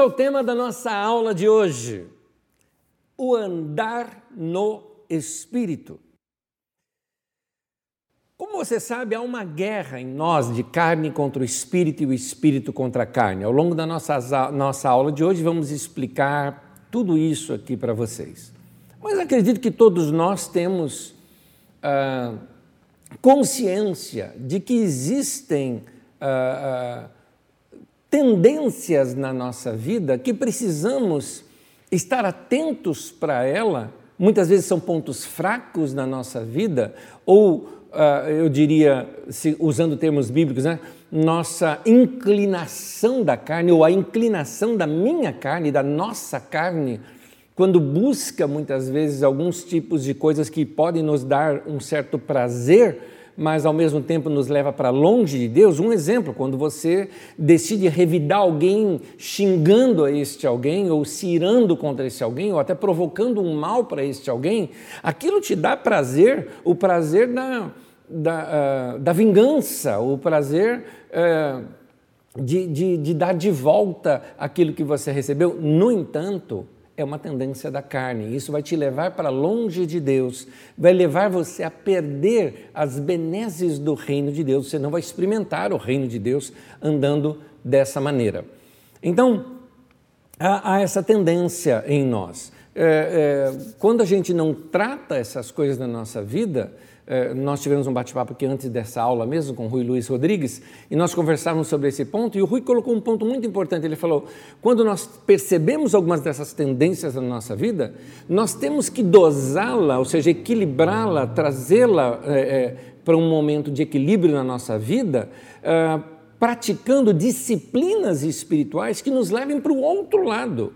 Ao tema da nossa aula de hoje: o andar no Espírito. Como você sabe, há uma guerra em nós de carne contra o espírito e o espírito contra a carne. Ao longo da nossa, nossa aula de hoje, vamos explicar tudo isso aqui para vocês. Mas acredito que todos nós temos ah, consciência de que existem. Ah, ah, tendências na nossa vida que precisamos estar atentos para ela. Muitas vezes são pontos fracos na nossa vida, ou uh, eu diria, se, usando termos bíblicos, né, nossa inclinação da carne, ou a inclinação da minha carne, da nossa carne, quando busca muitas vezes alguns tipos de coisas que podem nos dar um certo prazer, mas ao mesmo tempo nos leva para longe de Deus. Um exemplo, quando você decide revidar alguém xingando a este alguém, ou se irando contra esse alguém, ou até provocando um mal para este alguém, aquilo te dá prazer, o prazer da, da, uh, da vingança, o prazer. Uh, de, de, de dar de volta aquilo que você recebeu. No entanto, é uma tendência da carne. Isso vai te levar para longe de Deus, vai levar você a perder as benesses do reino de Deus. Você não vai experimentar o reino de Deus andando dessa maneira. Então, há, há essa tendência em nós. É, é, quando a gente não trata essas coisas na nossa vida, nós tivemos um bate-papo aqui antes dessa aula mesmo com o Rui Luiz Rodrigues e nós conversávamos sobre esse ponto e o Rui colocou um ponto muito importante. Ele falou: quando nós percebemos algumas dessas tendências na nossa vida, nós temos que dosá-la, ou seja, equilibrá-la, trazê-la é, é, para um momento de equilíbrio na nossa vida. É, praticando disciplinas espirituais que nos levem para o outro lado.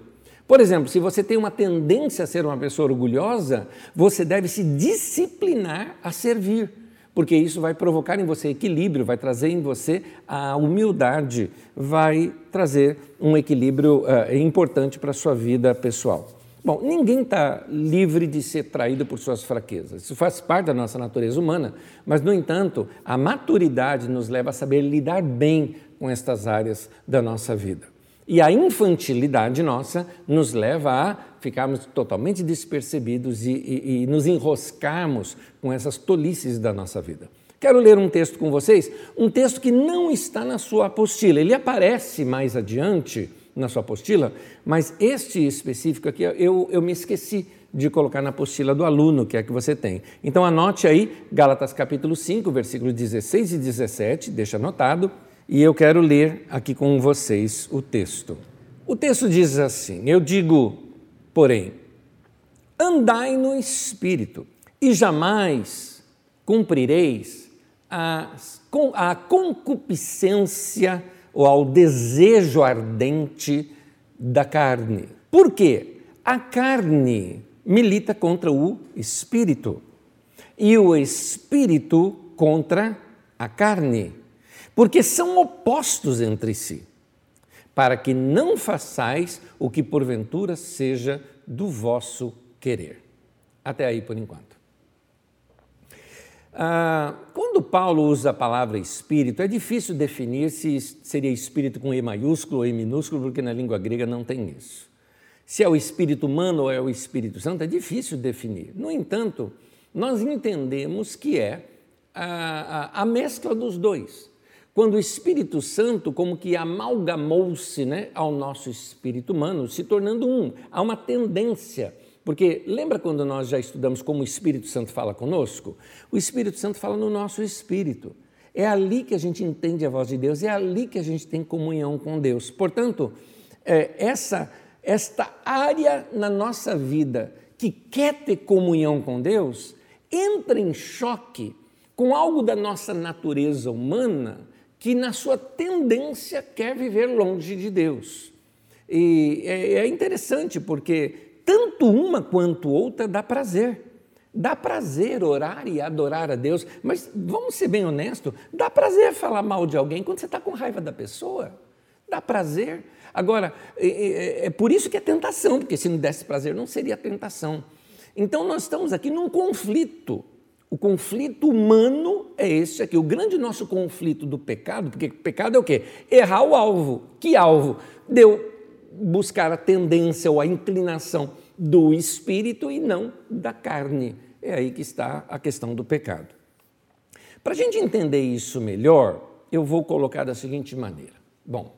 Por exemplo, se você tem uma tendência a ser uma pessoa orgulhosa, você deve se disciplinar a servir, porque isso vai provocar em você equilíbrio, vai trazer em você a humildade, vai trazer um equilíbrio uh, importante para a sua vida pessoal. Bom, ninguém está livre de ser traído por suas fraquezas. Isso faz parte da nossa natureza humana, mas, no entanto, a maturidade nos leva a saber lidar bem com estas áreas da nossa vida. E a infantilidade nossa nos leva a ficarmos totalmente despercebidos e, e, e, nos enroscarmos com essas tolices da nossa vida. Quero ler um texto com vocês, um texto que não está na sua apostila. Ele aparece mais adiante na sua apostila, mas este específico aqui eu, eu me esqueci de colocar na apostila do aluno, que é que você tem. Então anote aí, Gálatas capítulo 5, versículos 16 e 17, deixa anotado e eu quero ler aqui com vocês o texto. O texto diz assim: Eu digo, porém, andai no espírito, e jamais cumprireis a, a concupiscência ou ao desejo ardente da carne. Por quê? A carne milita contra o espírito e o espírito contra a carne porque são opostos entre si, para que não façais o que porventura seja do vosso querer. Até aí por enquanto. Ah, quando Paulo usa a palavra espírito, é difícil definir se seria espírito com E maiúsculo ou E minúsculo, porque na língua grega não tem isso. Se é o espírito humano ou é o Espírito Santo, é difícil definir. No entanto, nós entendemos que é a, a, a mescla dos dois quando o Espírito Santo como que amalgamou-se né, ao nosso espírito humano, se tornando um. Há uma tendência, porque lembra quando nós já estudamos como o Espírito Santo fala conosco? O Espírito Santo fala no nosso espírito. É ali que a gente entende a voz de Deus, é ali que a gente tem comunhão com Deus. Portanto, é, essa, esta área na nossa vida que quer ter comunhão com Deus, entra em choque com algo da nossa natureza humana que, na sua tendência, quer viver longe de Deus. E é, é interessante porque tanto uma quanto outra dá prazer. Dá prazer orar e adorar a Deus, mas vamos ser bem honestos: dá prazer falar mal de alguém quando você está com raiva da pessoa. Dá prazer. Agora, é, é, é por isso que é tentação, porque se não desse prazer não seria tentação. Então, nós estamos aqui num conflito o conflito humano é esse aqui. O grande nosso conflito do pecado, porque pecado é o quê? Errar o alvo. Que alvo? Deu buscar a tendência ou a inclinação do espírito e não da carne. É aí que está a questão do pecado. Para a gente entender isso melhor, eu vou colocar da seguinte maneira. Bom,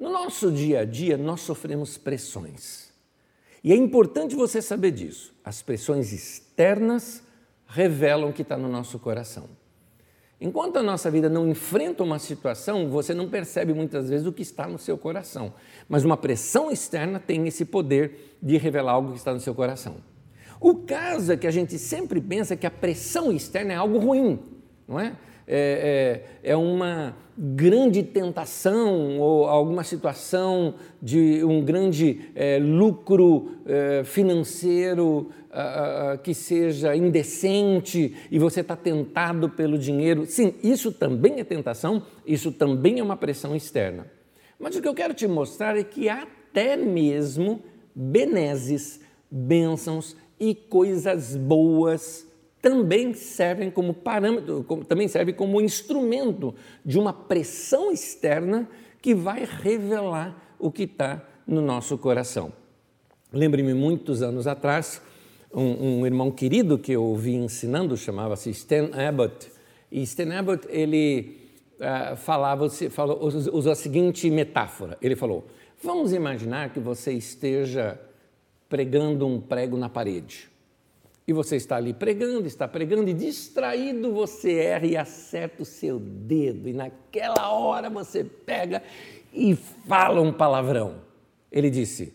no nosso dia a dia nós sofremos pressões. E é importante você saber disso. As pressões externas revelam o que está no nosso coração. Enquanto a nossa vida não enfrenta uma situação, você não percebe muitas vezes o que está no seu coração. Mas uma pressão externa tem esse poder de revelar algo que está no seu coração. O caso é que a gente sempre pensa que a pressão externa é algo ruim, não é? É, é, é uma grande tentação ou alguma situação de um grande é, lucro é, financeiro que seja indecente e você está tentado pelo dinheiro. Sim, isso também é tentação, isso também é uma pressão externa. Mas o que eu quero te mostrar é que até mesmo benesses, bênçãos e coisas boas também servem como parâmetro, também servem como instrumento de uma pressão externa que vai revelar o que está no nosso coração. Lembre-me, muitos anos atrás, um, um, irmão querido que eu ouvi ensinando chamava-se Stan Abbott. E Stan Abbott, ele uh, falava, falou, usou a seguinte metáfora. Ele falou, vamos imaginar que você esteja pregando um prego na parede. E você está ali pregando, está pregando, e distraído você erra e acerta o seu dedo, e naquela hora você pega e fala um palavrão. Ele disse: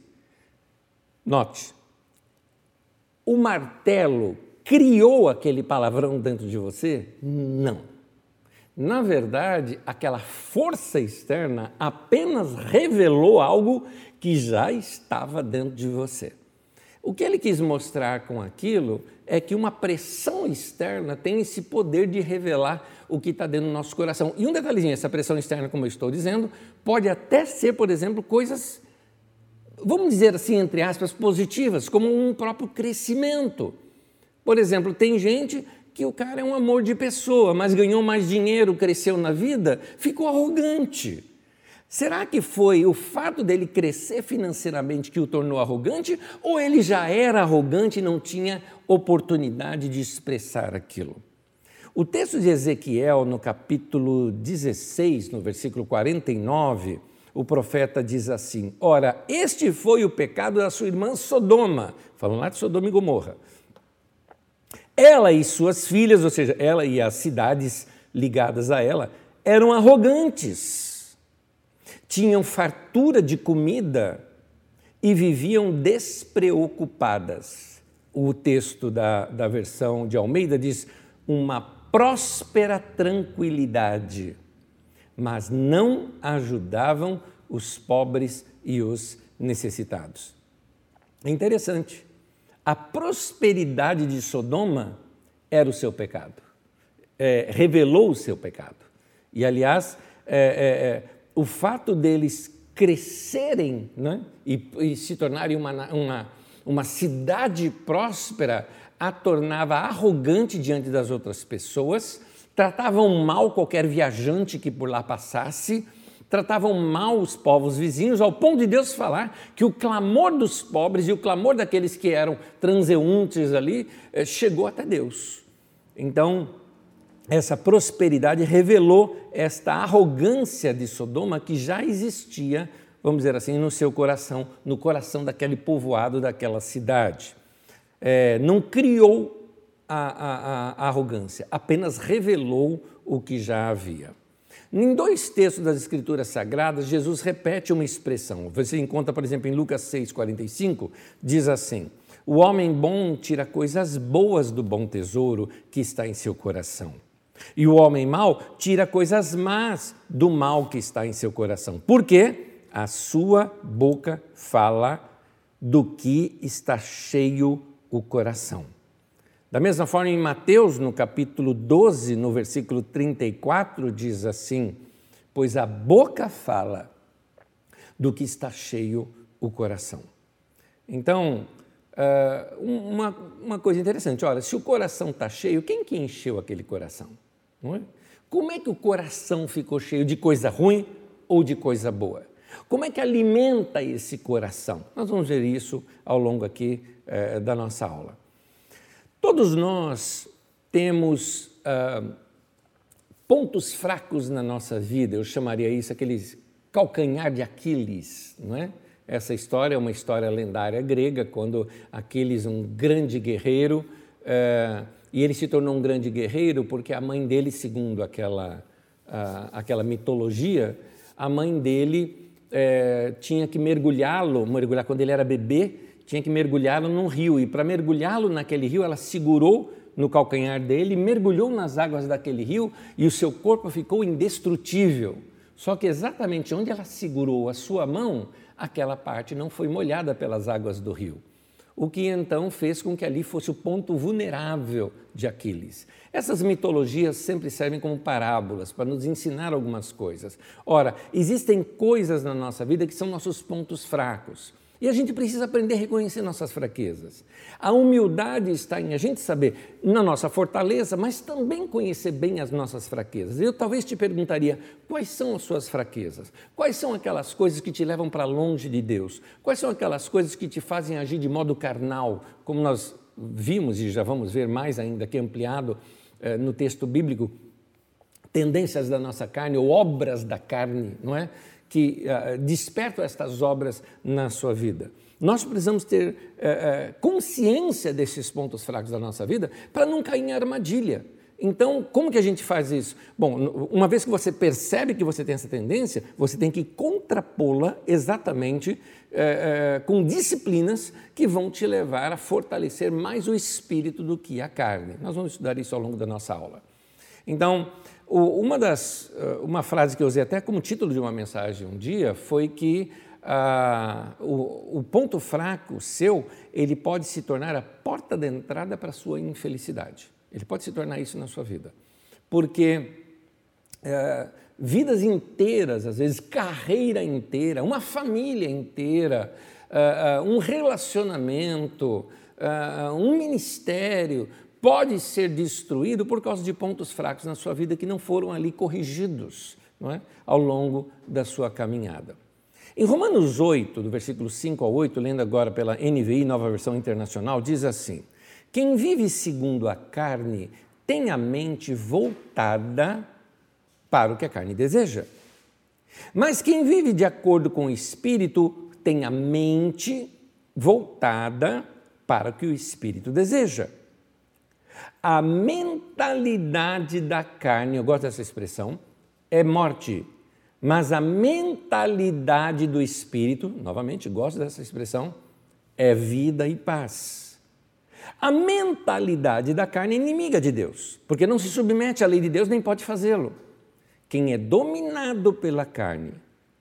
Note, o martelo criou aquele palavrão dentro de você? Não. Na verdade, aquela força externa apenas revelou algo que já estava dentro de você. O que ele quis mostrar com aquilo é que uma pressão externa tem esse poder de revelar o que está dentro do nosso coração. E um detalhezinho, essa pressão externa, como eu estou dizendo, pode até ser, por exemplo, coisas, vamos dizer assim, entre aspas, positivas, como um próprio crescimento. Por exemplo, tem gente que o cara é um amor de pessoa, mas ganhou mais dinheiro, cresceu na vida, ficou arrogante. Será que foi o fato dele crescer financeiramente que o tornou arrogante ou ele já era arrogante e não tinha oportunidade de expressar aquilo? O texto de Ezequiel, no capítulo 16, no versículo 49, o profeta diz assim: Ora, este foi o pecado da sua irmã Sodoma, falando lá de Sodoma e Gomorra. Ela e suas filhas, ou seja, ela e as cidades ligadas a ela, eram arrogantes tinham fartura de comida e viviam despreocupadas. O texto da, da versão de Almeida diz: uma próspera tranquilidade, mas não ajudavam os pobres e os necessitados. É interessante. A prosperidade de Sodoma era o seu pecado, é, revelou o seu pecado. E, aliás, é, é, é o fato deles crescerem né, e, e, se tornarem uma, uma, uma cidade próspera a tornava arrogante diante das outras pessoas, tratavam mal qualquer viajante que por lá passasse, tratavam mal os povos vizinhos, ao ponto de Deus falar que o clamor dos pobres e o clamor daqueles que eram transeuntes ali eh, chegou até Deus. Então, essa prosperidade revelou esta arrogância de Sodoma que já existia, vamos dizer assim, no seu coração, no coração daquele povoado, daquela cidade. É, não criou a, a, a arrogância, apenas revelou o que já havia. Em dois textos das Escrituras Sagradas, Jesus repete uma expressão. Você encontra, por exemplo, em Lucas 6,45, diz assim: O homem bom tira coisas boas do bom tesouro que está em seu coração. E o homem mau tira coisas más do mal que está em seu coração. Por quê? A sua boca fala do que está cheio o coração. Da mesma forma, em Mateus, no capítulo 12, no versículo 34, diz assim: Pois a boca fala do que está cheio o coração. Então, uma, uma coisa interessante: olha, se o coração está cheio, quem que encheu aquele coração? Não é? Como é que o coração ficou cheio de coisa ruim ou de coisa boa? Como é que alimenta esse coração? Nós vamos ver isso ao longo aqui eh, da nossa aula. Todos nós temos ah, pontos fracos na nossa vida, eu chamaria isso aqueles calcanhar de Aquiles, não é? Essa história é uma história lendária grega, quando Aquiles, um grande guerreiro, eh, e ele se tornou um grande guerreiro porque a mãe dele, segundo aquela, aquela mitologia, a mãe dele é, tinha que mergulhá-lo, mergulhar quando ele era bebê, tinha que mergulhá-lo num rio. E para mergulhá-lo naquele rio, ela segurou no calcanhar dele, mergulhou nas águas daquele rio e o seu corpo ficou indestrutível. Só que exatamente onde ela segurou a sua mão, aquela parte não foi molhada pelas águas do rio o que então fez com que ali fosse o ponto vulnerável de Aquiles. Essas mitologias sempre servem como parábolas para nos ensinar algumas coisas. Ora, existem coisas na nossa vida que são nossos pontos fracos. E a gente precisa aprender a reconhecer nossas fraquezas. A humildade está em a gente saber na nossa fortaleza, mas também conhecer bem as nossas fraquezas. Eu talvez te perguntaria: quais são as suas fraquezas? Quais são aquelas coisas que te levam para longe de Deus? Quais são aquelas coisas que te fazem agir de modo carnal, como nós vimos e já vamos ver mais ainda aqui ampliado eh, no texto bíblico? Tendências da nossa carne ou obras da carne, não é? Que uh, despertam estas obras na sua vida. Nós precisamos ter uh, consciência desses pontos fracos da nossa vida para não cair em armadilha. Então, como que a gente faz isso? Bom, uma vez que você percebe que você tem essa tendência, você tem que contrapô-la exatamente com disciplinas que vão te levar a fortalecer mais o espírito do que a carne. Nós vamos estudar isso ao longo da nossa aula. Então, uma, das, eh, uma frase que eu usei até como título de uma mensagem um dia foi que ah, o, o, ponto fraco seu, ele pode se tornar a porta de entrada para a sua infelicidade. Ele pode se tornar isso na sua vida. Porque eh, vidas inteiras, às vezes carreira inteira, uma família inteira, uh, uh, um relacionamento, uh, um ministério, pode ser destruído por causa de pontos fracos na sua vida que não foram ali corrigidos não é? ao longo da sua caminhada. Em Romanos 8, do versículo 5 ao 8, lendo agora pela NVI, nova versão internacional, diz assim: Quem vive segundo a carne tem a mente voltada para o que a carne deseja. Mas quem vive de acordo com o espírito tem a mente voltada para o que o espírito deseja. A mentalidade da carne, eu gosto dessa expressão, é morte. Mas a mentalidade do espírito, novamente gosto dessa expressão, é vida e paz. A mentalidade da carne é inimiga de Deus, porque não se submete à lei de Deus nem pode fazê-lo. Quem é dominado pela carne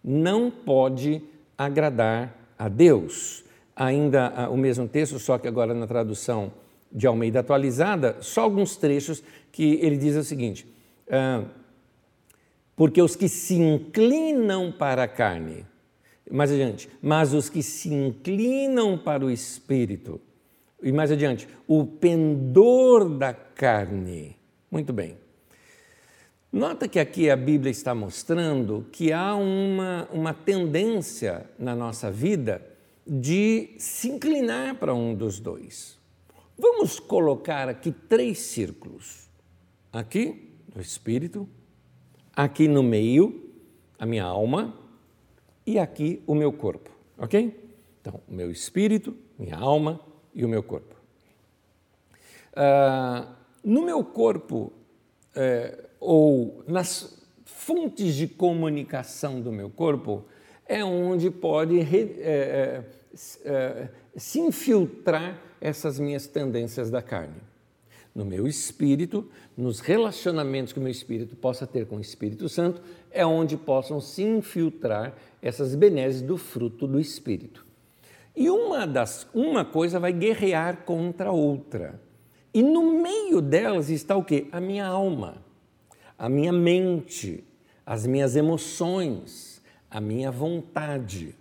não pode agradar a Deus. Ainda ah, o mesmo texto, só que agora na tradução de Almeida atualizada, só alguns trechos que ele diz o seguinte: ah, porque os que se inclinam para a carne, mais adiante, mas os que se inclinam para o espírito, e mais adiante, o pendor da carne. Muito bem. Nota que aqui a Bíblia está mostrando que há uma, uma tendência na nossa vida de se inclinar para um dos dois. Vamos colocar aqui três círculos. Aqui, do espírito, aqui no meio, a minha alma, e aqui o meu corpo, ok? Então, o meu espírito, minha alma e o meu corpo. Ah, no meu corpo, é, ou nas fontes de comunicação do meu corpo, é onde pode é, é, se infiltrar essas minhas tendências da carne. No meu espírito, nos relacionamentos que o meu espírito possa ter com o Espírito Santo, é onde possam se infiltrar essas benesses do fruto do Espírito. E uma, das, uma coisa vai guerrear contra a outra. E no meio delas está o quê? A minha alma, a minha mente, as minhas emoções, a minha vontade.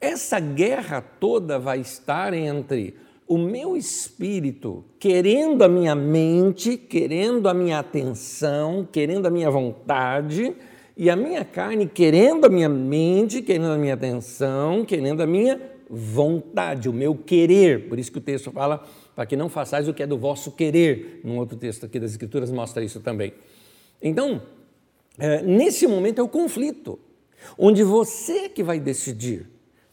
Essa guerra toda vai estar entre o meu espírito querendo a minha mente, querendo a minha atenção, querendo a minha vontade, e a minha carne querendo a minha mente, querendo a minha atenção, querendo a minha vontade, o meu querer. Por isso que o texto fala para que não façais o que é do vosso querer. Num outro texto aqui das Escrituras mostra isso também. Então, é, nesse momento é o conflito, onde você que vai decidir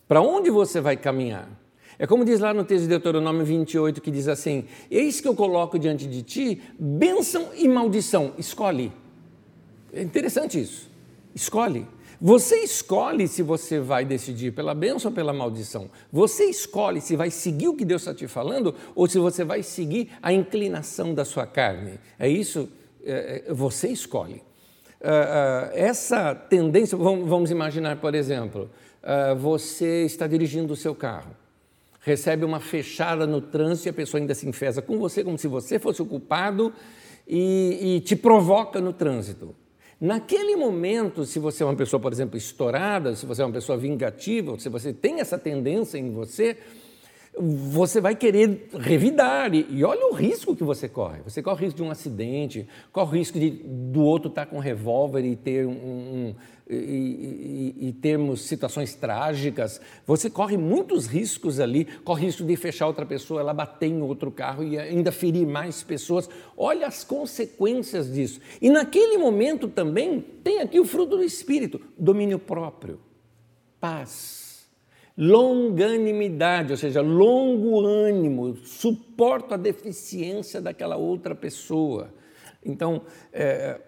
para onde você vai caminhar. É como diz lá no texto de Deuteronômio 28, que diz assim: Eis que eu coloco diante de ti bênção e maldição, escolhe. É interessante isso. Escolhe. Você escolhe se você vai decidir pela bênção ou pela maldição. Você escolhe se vai seguir o que Deus está te falando ou se você vai seguir a inclinação da sua carne. É isso? É, é você escolhe. Uh, uh, essa tendência, vamos, vamos, imaginar, por exemplo, uh, você está dirigindo o seu carro, recebe uma fechada no trânsito e a pessoa ainda se enfesa com você como se você fosse o culpado e, e te provoca no trânsito. Naquele momento, se você é uma pessoa, por exemplo, estourada, se você é uma pessoa vingativa, se você tem essa tendência em você, você vai querer revidar. E, e, olha o risco que você corre. Você corre o risco de um acidente, corre o risco de, do outro estar com um revólver e ter um, um e, e, e, termos situações trágicas. Você corre muitos riscos ali, corre risco de fechar outra pessoa, ela bater em outro carro e ainda ferir mais pessoas. Olha as consequências disso. E naquele momento também tem aqui o fruto do Espírito, domínio próprio, paz longanimidade, ou seja, longo ânimo, suporto a deficiência daquela outra pessoa. Então, é,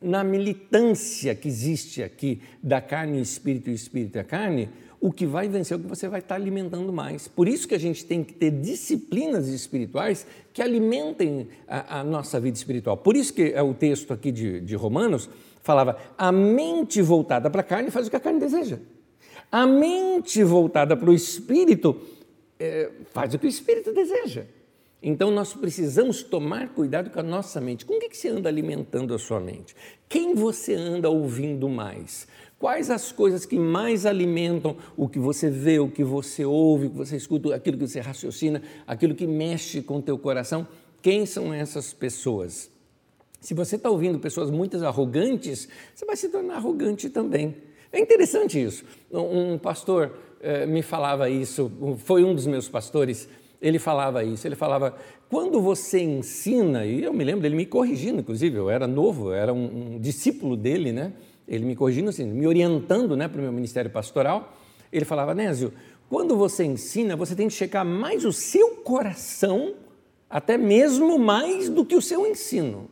na militância que existe aqui da carne e espírito e espírito e a carne, o que vai vencer é o que você vai estar alimentando mais. Por isso que a gente tem que ter disciplinas espirituais que alimentem a, a nossa vida espiritual. Por isso que é o texto aqui de, de Romanos falava: a mente voltada para a carne faz o que a carne deseja. A mente voltada para o espírito é, faz o que o espírito deseja. Então nós precisamos tomar cuidado com a nossa mente. Com o que, você anda alimentando a sua mente? Quem você anda ouvindo mais? Quais as coisas que mais alimentam o que você vê, o que você ouve, o que você escuta, aquilo que você raciocina, aquilo que mexe com o teu coração? Quem são essas pessoas? Se você está ouvindo pessoas muito arrogantes, você vai se tornar arrogante também. É interessante isso. Um pastor eh, me falava isso, foi um dos meus pastores, ele falava isso. Ele falava: quando você ensina, e eu me lembro dele me corrigindo, inclusive, eu era novo, eu era um, um discípulo dele, né? Ele me corrigindo, assim, me orientando né, para o meu ministério pastoral. Ele falava: Nésio, quando você ensina, você tem que checar mais o seu coração, até mesmo mais do que o seu ensino.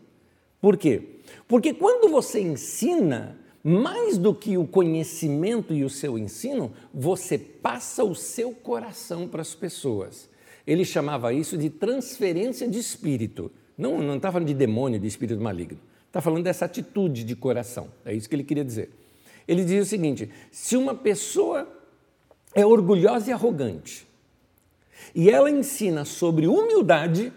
Por quê? Porque quando você ensina, mais do que o conhecimento e o seu ensino, você passa o seu coração para as pessoas. Ele chamava isso de transferência de espírito. Não, não está falando de demônio, de espírito maligno. Está falando dessa atitude de coração. É isso que ele queria dizer. Ele dizia o seguinte: se uma pessoa é orgulhosa e arrogante, e ela ensina sobre humildade,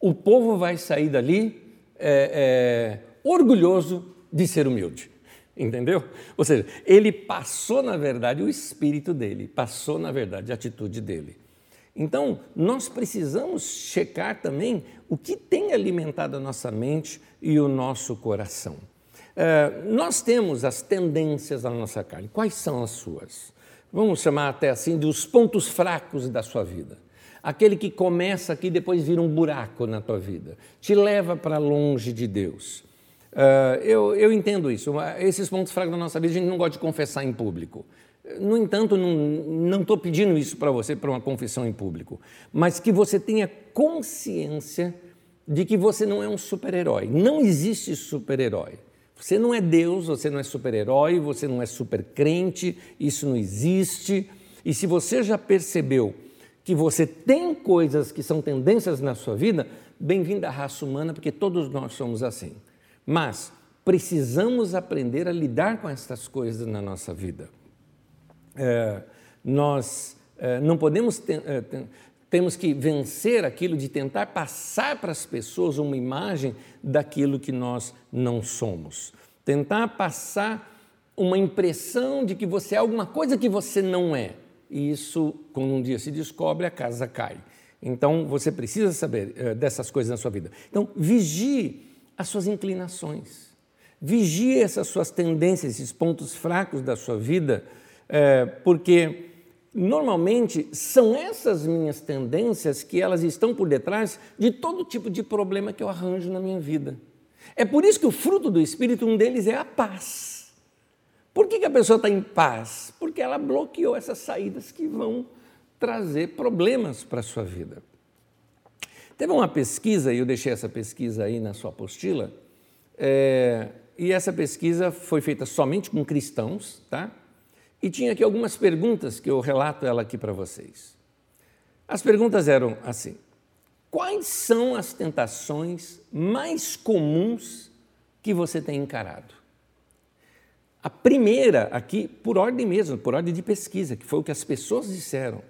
o povo vai sair dali é, é, orgulhoso de ser humilde. Entendeu? Ou seja, ele passou, na verdade, o espírito dele, passou, na verdade, a atitude dele. Então, nós precisamos checar também o que tem alimentado a nossa mente e o nosso coração. É, nós temos as tendências da nossa carne. Quais são as suas? Vamos chamar até assim de os pontos fracos da sua vida. Aquele que começa aqui e depois vira um buraco na tua vida, te leva para longe de Deus. Uh, eu, eu, entendo isso. Esses pontos fracos da nossa vida a gente não gosta de confessar em público. No entanto, não estou pedindo isso para você para uma confissão em público, mas que você tenha consciência de que você não é um super-herói. Não existe super-herói. Você não é Deus, você não é super-herói, você não é super-crente, isso não existe. E se você já percebeu que você tem coisas que são tendências na sua vida, bem-vindo à raça humana, porque todos nós somos assim. Mas precisamos aprender a lidar com essas coisas na nossa vida. É, nós é, não podemos, é, temos que vencer aquilo de tentar passar para as pessoas uma imagem daquilo que nós não somos. Tentar passar uma impressão de que você é alguma coisa que você não é. E isso, quando um dia se descobre, a casa cai. Então, você precisa saber dessas coisas na sua vida. Então, vigie as suas inclinações. Vigie essas suas tendências, esses pontos fracos da sua vida, é, porque normalmente são essas minhas tendências que elas estão por detrás de todo tipo de problema que eu arranjo na minha vida. É por isso que o fruto do Espírito, um deles é a paz. Por que, que a pessoa está em paz? Porque ela bloqueou essas saídas que vão trazer problemas para a sua vida. Teve uma pesquisa, e eu deixei essa pesquisa aí na sua apostila, é, e essa pesquisa foi feita somente com cristãos, tá? E tinha aqui algumas perguntas que eu relato ela aqui para vocês. As perguntas eram assim: Quais são as tentações mais comuns que você tem encarado? A primeira aqui, por ordem mesmo, por ordem de pesquisa, que foi o que as pessoas disseram,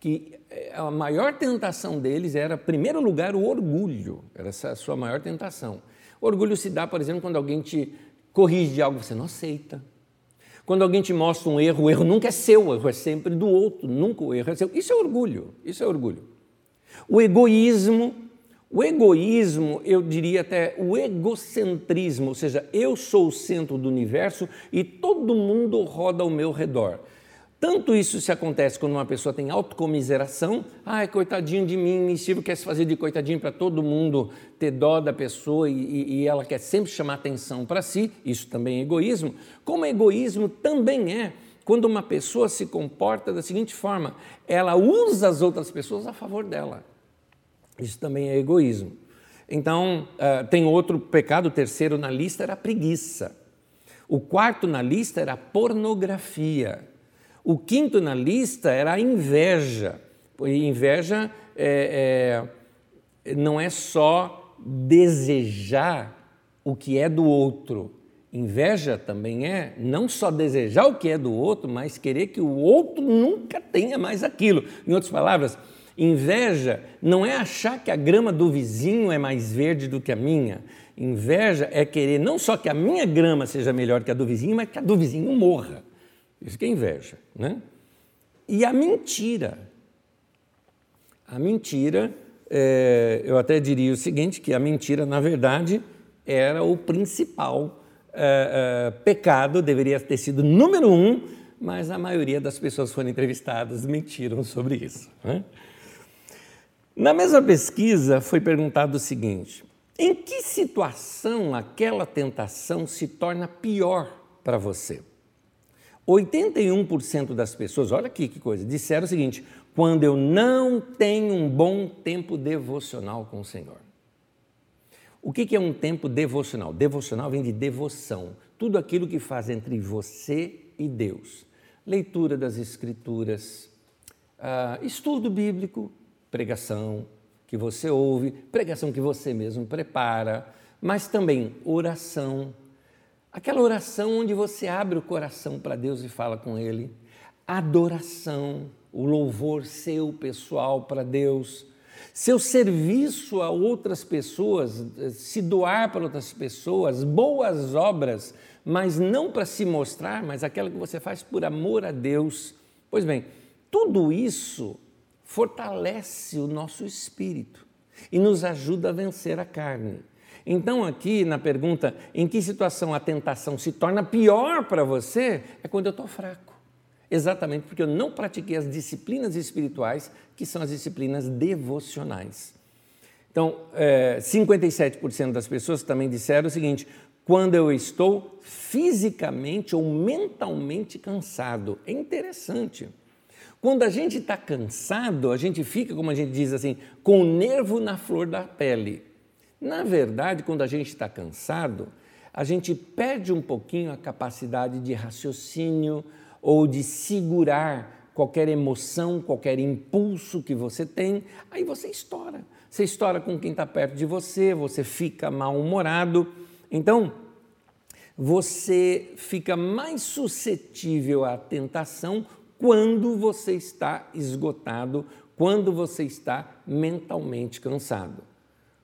que eh, a maior tentação deles era, em primeiro lugar, o orgulho, era essa a sua maior tentação. Orgulho se dá, por exemplo, quando alguém te corrige de algo, você não aceita. Quando alguém te mostra um erro, o erro nunca é seu, o erro é sempre do outro, nunca o erro é seu. Isso é orgulho, isso é orgulho. O egoísmo, o egoísmo, eu diria até o egocentrismo, ou seja, eu sou o centro do universo e todo mundo roda ao meu redor. Tanto isso se acontece quando uma pessoa tem autocomiseração, ai, coitadinho de mim, Steve quer se fazer de coitadinho para todo mundo ter dó da pessoa e, e, ela quer sempre chamar atenção para si, isso também é egoísmo, como egoísmo também é quando uma pessoa se comporta da seguinte forma, ela usa as outras pessoas a favor dela. Isso também é egoísmo. Então, uh, tem outro pecado, o terceiro na lista era a preguiça. O quarto na lista era a pornografia. O quinto na lista era a inveja. E inveja é, é, não é só desejar o que é do outro. Inveja também é não só desejar o que é do outro, mas querer que o outro nunca tenha mais aquilo. Em outras palavras, inveja não é achar que a grama do vizinho é mais verde do que a minha. Inveja é querer não só que a minha grama seja melhor que a do vizinho, mas que a do vizinho morra. Isso que é inveja. Né? E a mentira. A mentira, é, eu até diria o seguinte, que a mentira, na verdade, era o principal é, é, pecado, deveria ter sido número um, mas a maioria das pessoas que foram entrevistadas mentiram sobre isso. Né? Na mesma pesquisa, foi perguntado o seguinte: em que situação aquela tentação se torna pior para você? 81% das pessoas, olha aqui que coisa, disseram o seguinte: quando eu não tenho um bom tempo devocional com o Senhor. O que é um tempo devocional? Devocional vem de devoção, tudo aquilo que faz entre você e Deus. Leitura das Escrituras, uh, estudo bíblico, pregação que você ouve, pregação que você mesmo prepara, mas também oração, Aquela oração onde você abre o coração para Deus e fala com Ele. Adoração, o louvor seu pessoal para Deus. Seu serviço a outras pessoas, se doar para outras pessoas, boas obras, mas não para se mostrar, mas aquela que você faz por amor a Deus. Pois bem, tudo isso fortalece o nosso espírito e nos ajuda a vencer a carne. Então, aqui na pergunta, em que situação a tentação se torna pior para você, é quando eu estou fraco. Exatamente porque eu não pratiquei as disciplinas espirituais, que são as disciplinas devocionais. Então, é, 57% das pessoas também disseram o seguinte: quando eu estou fisicamente ou mentalmente cansado. É interessante. Quando a gente está cansado, a gente fica, como a gente diz assim, com o nervo na flor da pele. Na verdade, quando a gente está cansado, a gente perde um pouquinho a capacidade de raciocínio ou de segurar qualquer emoção, qualquer impulso que você tem, aí você estoura. Você estoura com quem está perto de você, você fica mal-humorado. Então, você fica mais suscetível à tentação quando você está esgotado, quando você está mentalmente cansado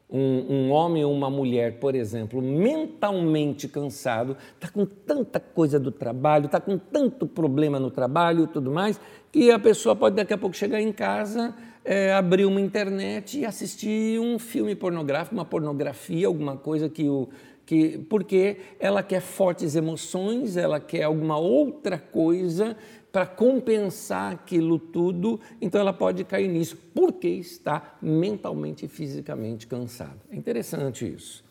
um, um, homem ou uma mulher, por exemplo, mentalmente cansado, está com tanta coisa do trabalho, está com tanto problema no trabalho e tudo mais, que a pessoa pode daqui a pouco chegar em casa, é, abrir uma internet e assistir um filme pornográfico, uma pornografia, alguma coisa que o, Que, porque ela quer fortes emoções, ela quer alguma outra coisa para compensar aquilo tudo, então ela pode cair nisso, porque está mentalmente e fisicamente cansada. É interessante isso.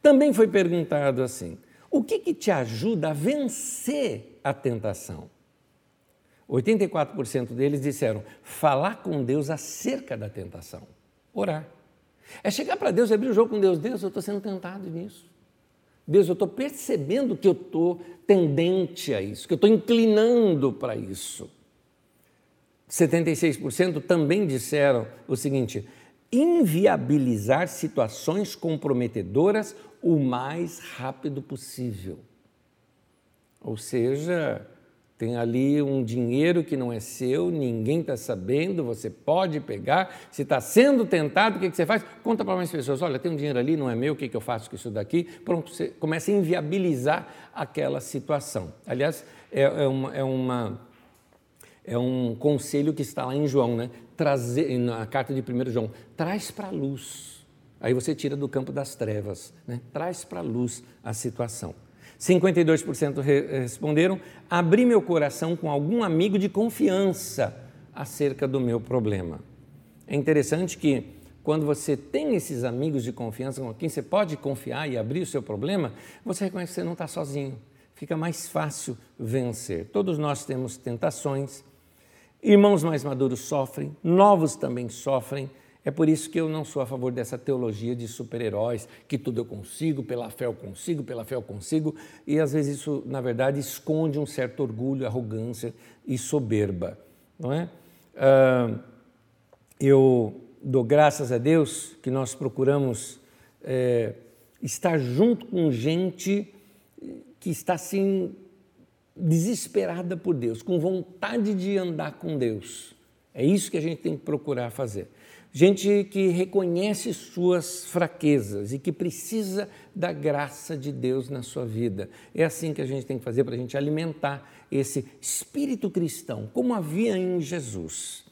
Também foi perguntado assim: o que, que te ajuda a vencer a tentação? 84% deles disseram falar com Deus acerca da tentação, orar. É chegar para Deus abrir o jogo com Deus. Deus, eu estou sendo tentado nisso. Deus, eu estou percebendo que eu estou tendente a isso, que eu estou inclinando para isso. 76% também disseram o seguinte: inviabilizar situações comprometedoras o mais rápido possível. Ou seja, tem ali um dinheiro que não é seu, ninguém está sabendo, você pode pegar. Se está sendo tentado, o que, que você faz? Conta para mais pessoas: olha, tem um dinheiro ali, não é meu, o que, que eu faço com isso daqui? Pronto, você começa a inviabilizar aquela situação. Aliás, é, é, uma, é, uma, é um conselho que está lá em João, né? Trazer, na carta de 1 João: traz para a luz. Aí você tira do campo das trevas, né? traz para a luz a situação. 52% responderam: abri meu coração com algum amigo de confiança acerca do meu problema. É interessante que quando você tem esses amigos de confiança com quem você pode confiar e abrir o seu problema, você reconhece que você não está sozinho. Fica mais fácil vencer. Todos nós temos tentações. Irmãos mais maduros sofrem, novos também sofrem é por isso que eu não sou a favor dessa teologia de super-heróis, que tudo eu consigo, pela fé eu consigo, pela fé eu consigo, e às vezes isso, na verdade, esconde um certo orgulho, arrogância e soberba, não é? Ah, eu dou graças a Deus que nós procuramos é, estar junto com gente que está assim desesperada por Deus, com vontade de andar com Deus. É isso que a gente tem que procurar fazer gente que reconhece suas fraquezas e que precisa da graça de Deus na sua vida. É assim que a gente tem que fazer para a gente alimentar esse espírito cristão, como havia em Jesus.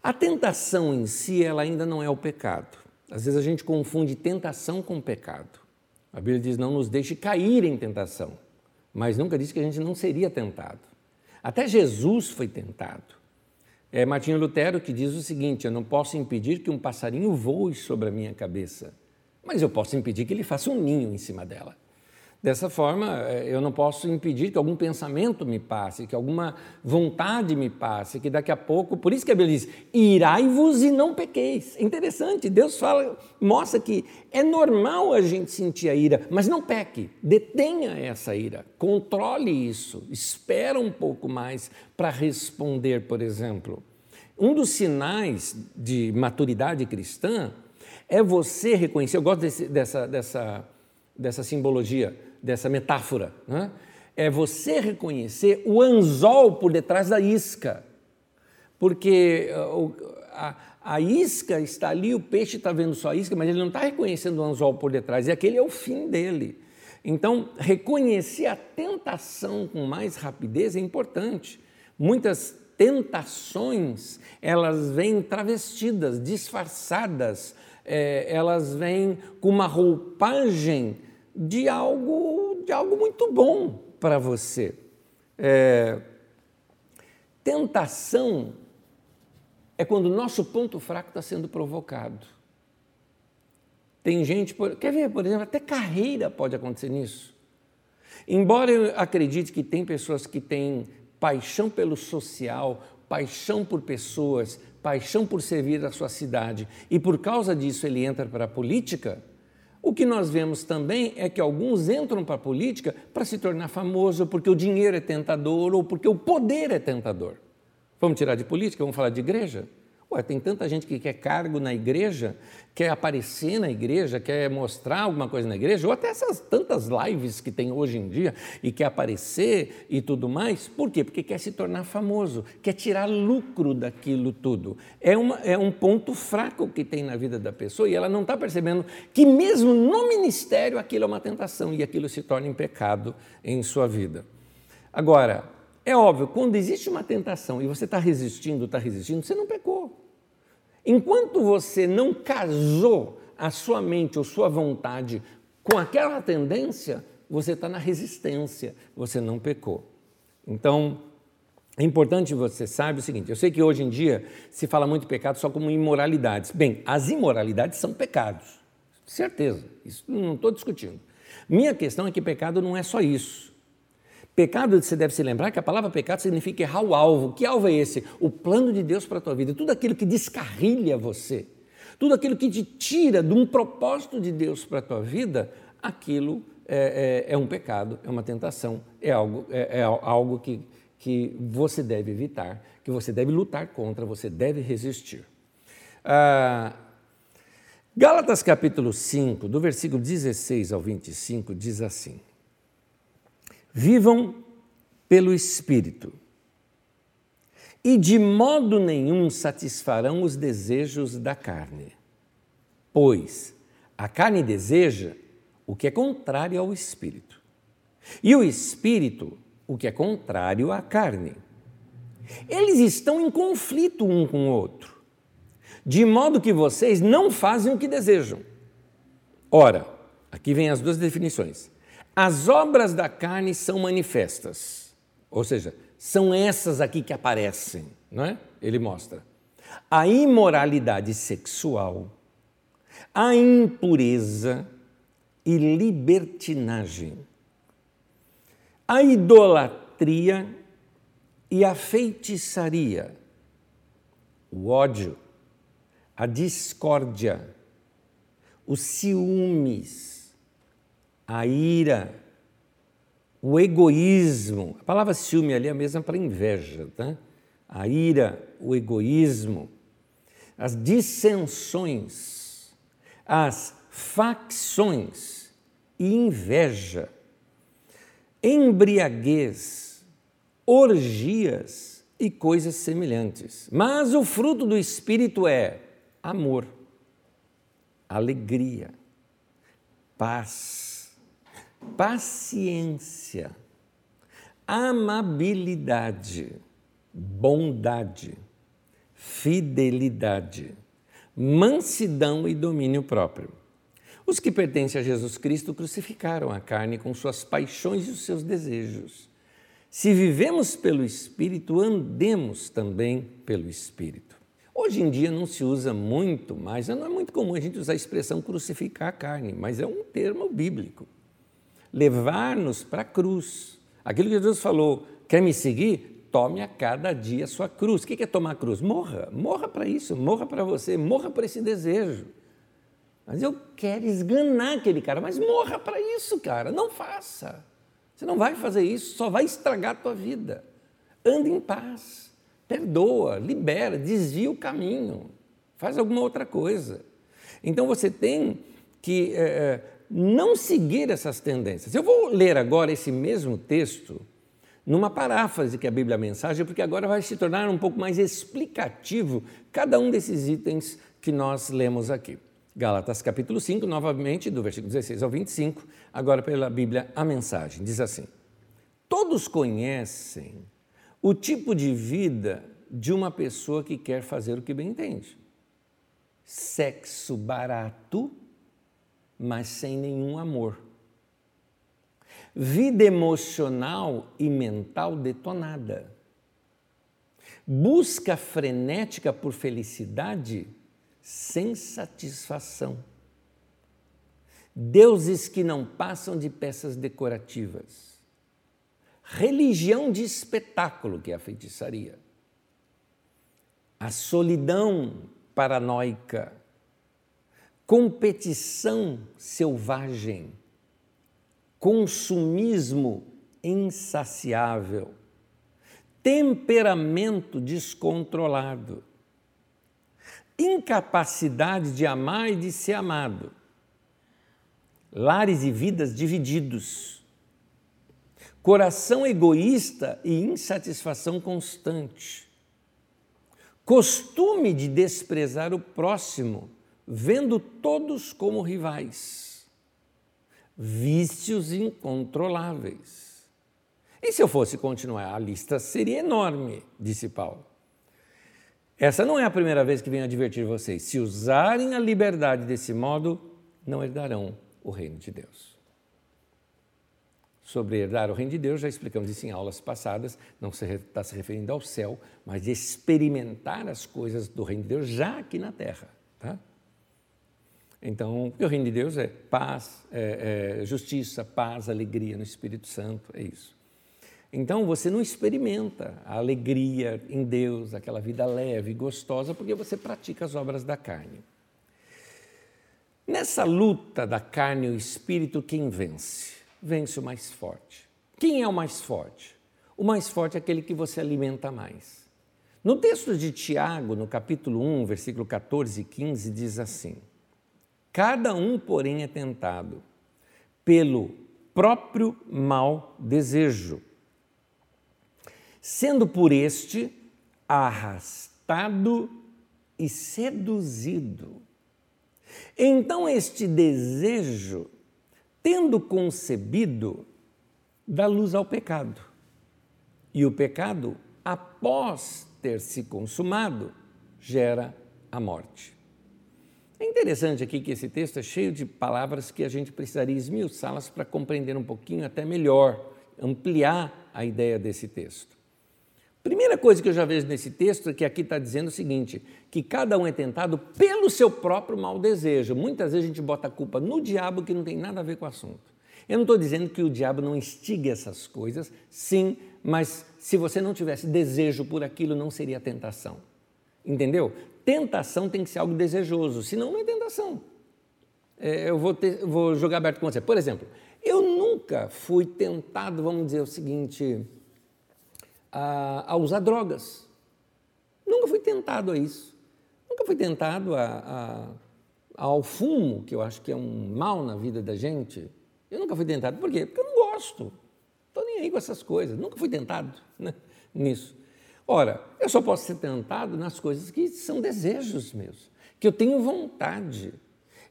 A tentação em si, ela ainda não é o pecado. Às vezes a gente confunde tentação com pecado. A Bíblia diz: não nos deixe cair em tentação, mas nunca disse que a gente não seria tentado. Até Jesus foi tentado. É Martinho Lutero que diz o seguinte: Eu não posso impedir que um passarinho voe sobre a minha cabeça, mas eu posso impedir que ele faça um ninho em cima dela. Dessa forma, é, eu não posso impedir que algum pensamento me passe, que alguma vontade me passe, que daqui a pouco. Por isso que a Bíblia diz: irai-vos e não pequeis. É interessante, Deus fala, mostra que é normal a gente sentir a ira, mas não peque, detenha essa ira, controle isso, espera um pouco mais para responder, por exemplo. Um dos sinais de maturidade cristã é você reconhecer, eu gosto desse, dessa, dessa, dessa simbologia, dessa metáfora, né? é você reconhecer o anzol por detrás da isca. Porque uh, a, a isca está ali, o peixe está vendo só a isca, mas ele não está reconhecendo o anzol por detrás, e aquele é o fim dele. Então, reconhecer a tentação com mais rapidez é importante. Muitas tentações, elas vêm travestidas, disfarçadas, é, elas vêm com uma roupagem de algo, de algo muito bom para você. É, tentação é quando o nosso ponto fraco está sendo provocado. Tem gente, por, quer ver, por exemplo, até carreira pode acontecer nisso. Embora eu acredite que tem pessoas que têm paixão pelo social, paixão por pessoas, paixão por servir a sua cidade, e por causa disso ele entra para a política, o que nós vemos também é que alguns entram para a política para se tornar famoso porque o dinheiro é tentador ou porque o poder é tentador. Vamos tirar de política, vamos falar de igreja? Ué, tem tanta gente que quer cargo na igreja, quer aparecer na igreja, quer mostrar alguma coisa na igreja, ou até essas tantas lives que tem hoje em dia e quer aparecer e tudo mais. Por quê? Porque quer se tornar famoso, quer tirar lucro daquilo tudo. É, uma, é um ponto fraco que tem na vida da pessoa e ela não está percebendo que, mesmo no ministério, aquilo é uma tentação e aquilo se torna em pecado em sua vida. Agora, é óbvio, quando existe uma tentação e você está resistindo, está resistindo, você não pecou. Enquanto você não casou a sua mente ou sua vontade com aquela tendência, você está na resistência, você não pecou. Então, é importante você saiba o seguinte: eu sei que hoje em dia se fala muito pecado só como imoralidades. Bem, as imoralidades são pecados, certeza, isso não estou discutindo. Minha questão é que pecado não é só isso. Pecado, você deve se lembrar que a palavra pecado significa errar o alvo. Que alvo é esse? O plano de Deus para a tua vida. Tudo aquilo que descarrilha você, tudo aquilo que te tira de um propósito de Deus para a tua vida, aquilo é, é, é, um pecado, é uma tentação, é algo, é, é algo que, que você deve evitar, que você deve lutar contra, você deve resistir. Ah, Gálatas capítulo 5, do versículo 16 ao 25, diz assim: Vivam pelo Espírito, e de modo nenhum satisfarão os desejos da carne, pois a carne deseja o que é contrário ao Espírito, e o Espírito o que é contrário à carne. Eles estão em conflito um com o outro de modo que vocês não fazem o que desejam. Ora, aqui vem as duas definições. As obras da carne são manifestas, ou seja, são essas aqui que aparecem, não é? Ele mostra. A imoralidade sexual, a impureza e libertinagem, a idolatria e a feitiçaria, o ódio, a discórdia, os ciúmes, a ira, o egoísmo. A palavra ciúme ali é a mesma para inveja, tá? A ira, o egoísmo, as dissensões, as facções e inveja, embriaguez, orgias e coisas semelhantes. Mas o fruto do Espírito é amor, alegria, paz, paciência, amabilidade, bondade, fidelidade, mansidão e domínio próprio. Os que pertencem a Jesus Cristo crucificaram a carne com suas paixões e os seus desejos. Se vivemos pelo Espírito, andemos também pelo Espírito. Hoje em dia não se usa muito mais, não é muito comum a gente usar a expressão crucificar a carne, mas é um termo bíblico. Levar-nos para a cruz. Aquilo que Jesus falou, quer me seguir? Tome a cada dia a sua cruz. O que é tomar a cruz? Morra, morra para isso, morra para você, morra para esse desejo. Mas eu quero esganar aquele cara, mas morra para isso, cara, não faça. Você não vai fazer isso, só vai estragar a tua vida. Ande em paz perdoa, libera, desvia o caminho, faz alguma outra coisa. Então você tem que é, não seguir essas tendências. Eu vou ler agora esse mesmo texto numa paráfrase que é a Bíblia Mensagem, porque agora vai se tornar um pouco mais explicativo cada um desses itens que nós lemos aqui. Gálatas capítulo 5, novamente, do versículo 16 ao 25, agora pela Bíblia a Mensagem, diz assim: Todos conhecem o tipo de vida de uma pessoa que quer fazer o que bem entende. Sexo barato, mas sem nenhum amor. Vida emocional e mental detonada. Busca frenética por felicidade sem satisfação. Deuses que não passam de peças decorativas religião de espetáculo, que é a feitiçaria, a solidão paranoica, competição selvagem, consumismo insaciável, temperamento descontrolado, incapacidade de amar e de ser amado, lares e vidas divididos coração egoísta e insatisfação constante, costume de desprezar o próximo, vendo todos como rivais, vícios incontroláveis. E se eu fosse continuar, a lista seria enorme, disse Paulo. Essa não é a primeira vez que venho advertir vocês. Se usarem a liberdade desse modo, não herdarão o reino de Deus. Sobre herdar o reino de Deus, já explicamos isso em aulas passadas, não se está se referindo ao céu, mas de experimentar as coisas do reino de Deus já aqui na terra. Tá? Então, o reino de Deus é paz, é, é justiça, paz, alegria no Espírito Santo, é isso. Então você não experimenta a alegria em Deus, aquela vida leve, gostosa, porque você pratica as obras da carne. Nessa luta da carne e o espírito, quem vence? Vence o mais forte. Quem é o mais forte? O mais forte é aquele que você alimenta mais. No texto de Tiago, no capítulo 1, versículo 14 e 15, diz assim: Cada um, porém, é tentado pelo próprio mau desejo, sendo por este arrastado e seduzido. Então, este desejo, tendo concebido, dá luz ao pecado. E o pecado, após ter se consumado, gera a morte. É interessante aqui que esse texto é cheio de palavras que a gente precisaria esmiuçá-las para compreender um pouquinho até melhor, ampliar a ideia desse texto. Primeira coisa que eu já vejo nesse texto é que aqui está dizendo o seguinte: que cada um é tentado pelo seu próprio mau desejo. Muitas vezes a gente bota a culpa no diabo que não tem nada a ver com o assunto. Eu não estou dizendo que o diabo não instigue essas coisas, sim, mas se você não tivesse desejo por aquilo, não seria tentação. Entendeu? Tentação tem que ser algo desejoso, senão não é tentação. É, eu vou, ter, vou jogar aberto com você. Por exemplo, eu nunca fui tentado, vamos dizer o seguinte a, a usar drogas. Nunca fui tentado a isso. Nunca fui tentado a, a, ao fumo, que eu acho que é um mal na vida da gente. Eu nunca fui tentado. Por quê? Porque eu não gosto. Estou nem aí com essas coisas. Nunca fui tentado né, nisso. Ora, eu só posso ser tentado nas coisas que são desejos meus, que eu tenho vontade.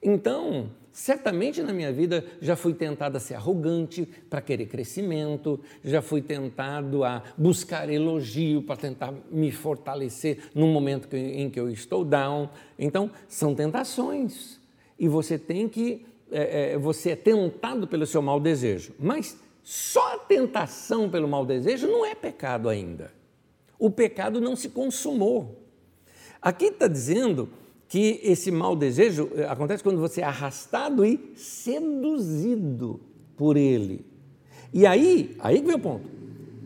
Então, certamente na minha vida já fui tentado a ser arrogante para querer crescimento, já fui tentado a buscar elogio para tentar me fortalecer num momento em que eu estou down. Então, são tentações. E você tem que, é, é, você é tentado pelo seu mau desejo. Mas só a tentação pelo mau desejo não é pecado ainda. O pecado não se consumou. Aqui está dizendo que esse mau desejo eh, acontece quando você é arrastado e seduzido por ele. E aí, aí que vem o ponto.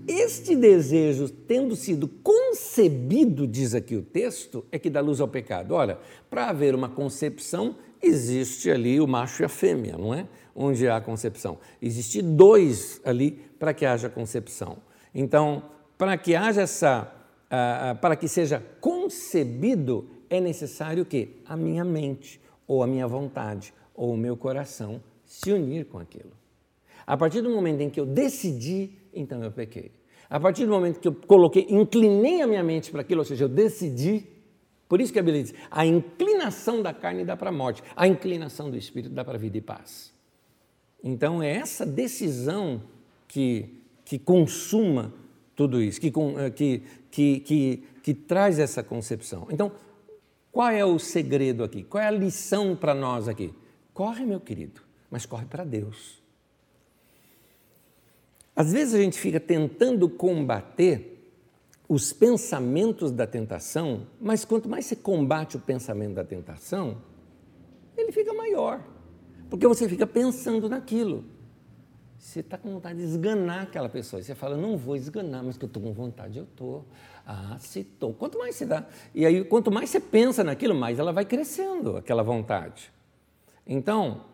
Este desejo, tendo sido concebido, diz aqui o texto, é que dá luz ao pecado. Ora, para haver uma concepção, existe ali o macho e a fêmea, não é? Onde há concepção. Existe dois ali para que haja concepção. Então, para que haja essa, uh, para que seja concebido, é necessário que a minha mente, ou a minha vontade, ou o meu coração se unir com aquilo. A partir do momento em que eu decidi, então eu pequei. A partir do momento que eu coloquei, inclinei a minha mente para aquilo, ou seja, eu decidi, por isso que a Bíblia diz: a inclinação da carne dá para a morte, a inclinação do espírito dá para a vida e paz. Então é essa decisão que, que consuma tudo isso, que, eh, que, que, que, que traz essa concepção. Então, qual é o segredo aqui? Qual é a lição para nós aqui? Corre, meu querido, mas corre para Deus. Às vezes a gente fica tentando combater os pensamentos da tentação, mas quanto mais você combate o pensamento da tentação, ele fica maior, porque você fica pensando naquilo. Você está com vontade de esganar aquela pessoa. Você fala, não vou esganar, mas que eu estou com vontade, eu estou. Ah, citou. Quanto mais você dá. E aí, quanto mais você pensa naquilo, mais ela vai crescendo, aquela vontade. Então,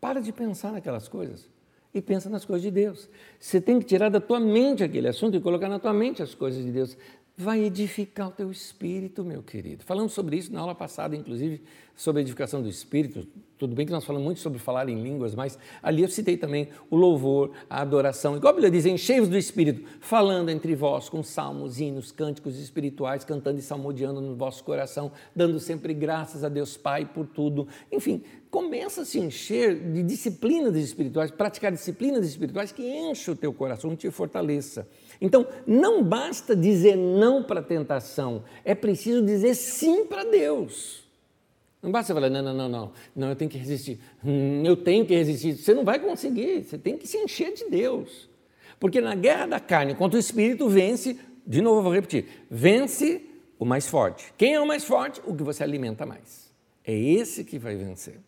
para de pensar naquelas coisas e pensa nas coisas de Deus. Você tem que tirar da tua mente aquele assunto e colocar na tua mente as coisas de Deus vai edificar o teu espírito, meu querido. Falamos sobre isso na aula passada, inclusive, sobre a edificação do espírito. Tudo bem que nós falamos muito sobre falar em línguas, mas ali eu citei também o louvor, a adoração. Igual a Bíblia diz, encheios do espírito, falando entre vós com salmos, hinos, cânticos espirituais, cantando e salmodiando no vosso coração, dando sempre graças a Deus Pai por tudo. Enfim, começa a se encher de disciplinas espirituais, praticar disciplinas espirituais que enchem o teu coração, te fortaleça. Então, não basta dizer não para a tentação, é preciso dizer sim para Deus. Não basta falar, não, não, não, não, não, eu tenho que resistir, hum, eu tenho que resistir. Você não vai conseguir, você tem que se encher de Deus. Porque na guerra da carne contra o espírito vence, de novo eu vou repetir, vence o mais forte. Quem é o mais forte? O que você alimenta mais. É esse que vai vencer.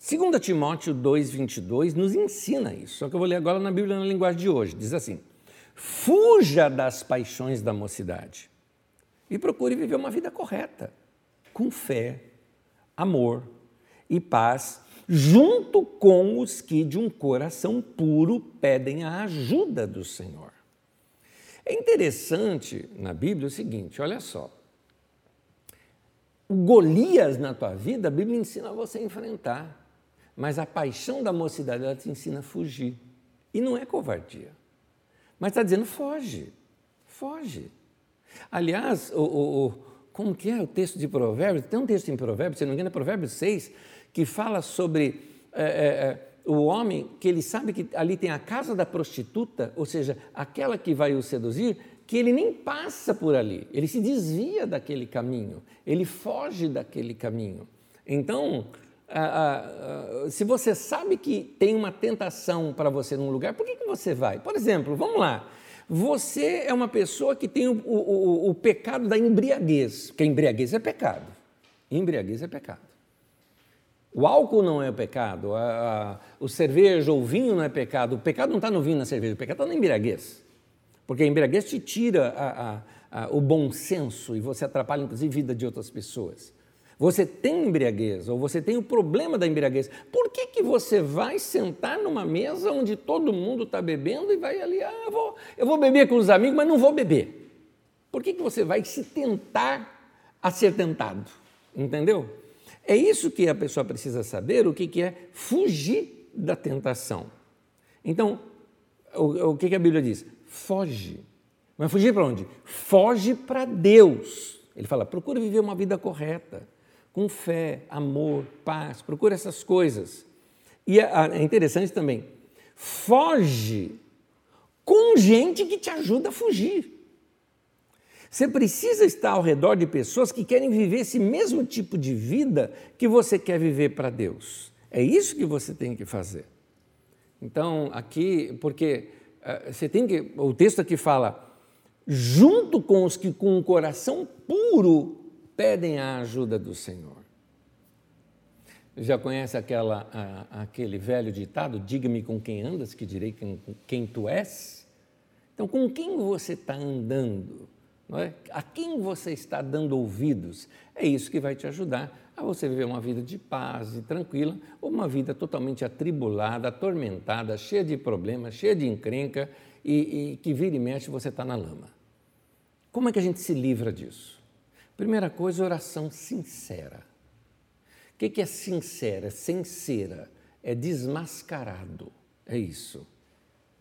2 Timóteo 2,22 nos ensina isso, só que eu vou ler agora na Bíblia na linguagem de hoje. Diz assim: Fuja das paixões da mocidade e procure viver uma vida correta, com fé, amor e paz, junto com os que de um coração puro pedem a ajuda do Senhor. É interessante na Bíblia o seguinte: olha só. Golias na tua vida, a Bíblia ensina você a enfrentar. Mas a paixão da mocidade, ela te ensina a fugir. E não é covardia. Mas está dizendo, foge, foge. Aliás, o, o, o, como que é o texto de Provérbios? Tem um texto em Provérbios, se não me engano, é Provérbios 6, que fala sobre é, é, o homem que ele sabe que ali tem a casa da prostituta, ou seja, aquela que vai o seduzir, que ele nem passa por ali, ele se desvia daquele caminho, ele foge daquele caminho. Então, se você sabe que tem uma tentação para você num lugar, por que, que você vai? Por exemplo, vamos lá. Você é uma pessoa que tem o, o, o pecado da embriaguez, porque embriaguez é pecado. Embriaguez é pecado. O álcool não é pecado, a, a, o cerveja ou o vinho não é pecado. O pecado não está no vinho na cerveja, o pecado está na embriaguez. Porque a embriaguez te tira a, o bom senso e você atrapalha, inclusive, a vida de outras pessoas você tem embriaguez ou você tem o problema da embriaguez, por que, que você vai sentar numa mesa onde todo mundo está bebendo e vai ali, ah, eu vou, eu vou beber com os amigos, mas não vou beber? Por que, que você vai se tentar a ser tentado? Entendeu? É isso que a pessoa precisa saber, o que, que é fugir da tentação. Então, o, o que, que a Bíblia diz? Foge. Mas fugir para onde? Foge para Deus. Ele fala, procura viver uma vida correta com fé, amor, paz, procura essas coisas. E é, é interessante também, foge com gente que te ajuda a fugir. Você precisa estar ao redor de pessoas que querem viver esse mesmo tipo de vida que você quer viver para Deus. É isso que você tem que fazer. Então, aqui, porque uh, você tem que. O texto aqui fala, junto com os que com o coração puro pedem a ajuda do Senhor. Já conhece aquela, a, aquele velho ditado: diga-me com quem andas, que direi quem, quem tu és? Então, com quem você está andando? É? A quem você está dando ouvidos? É isso que vai te ajudar a você viver uma vida de paz e tranquila, ou uma vida totalmente atribulada, atormentada, cheia de problemas, cheia de encrenca e, e que vira e mexe você está na lama. Como é que a gente se livra disso? Primeira coisa, oração sincera. O que é sincera? Sincera é desmascarado, é isso.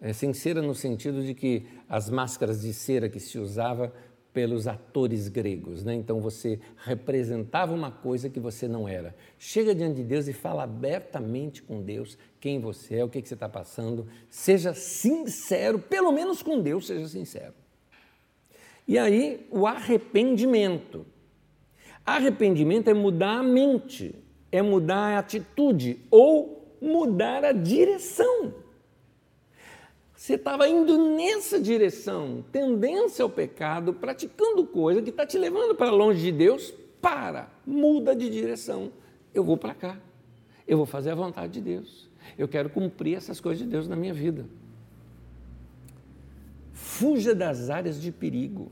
É sincera no sentido de que as máscaras de cera que se usava pelos atores gregos, né? Então você representava uma coisa que você não era. Chega diante de Deus e fala abertamente com Deus quem você é, o que, que você está passando. Seja sincero, pelo menos com Deus, seja sincero. E aí, o arrependimento. Arrependimento é mudar a mente, é mudar a atitude ou mudar a direção. Você estava indo nessa direção, tendência ao pecado, praticando coisa que está te levando para longe de Deus. Para, muda de direção. Eu vou para cá. Eu vou fazer a vontade de Deus. Eu quero cumprir essas coisas de Deus na minha vida. Fuja das áreas de perigo.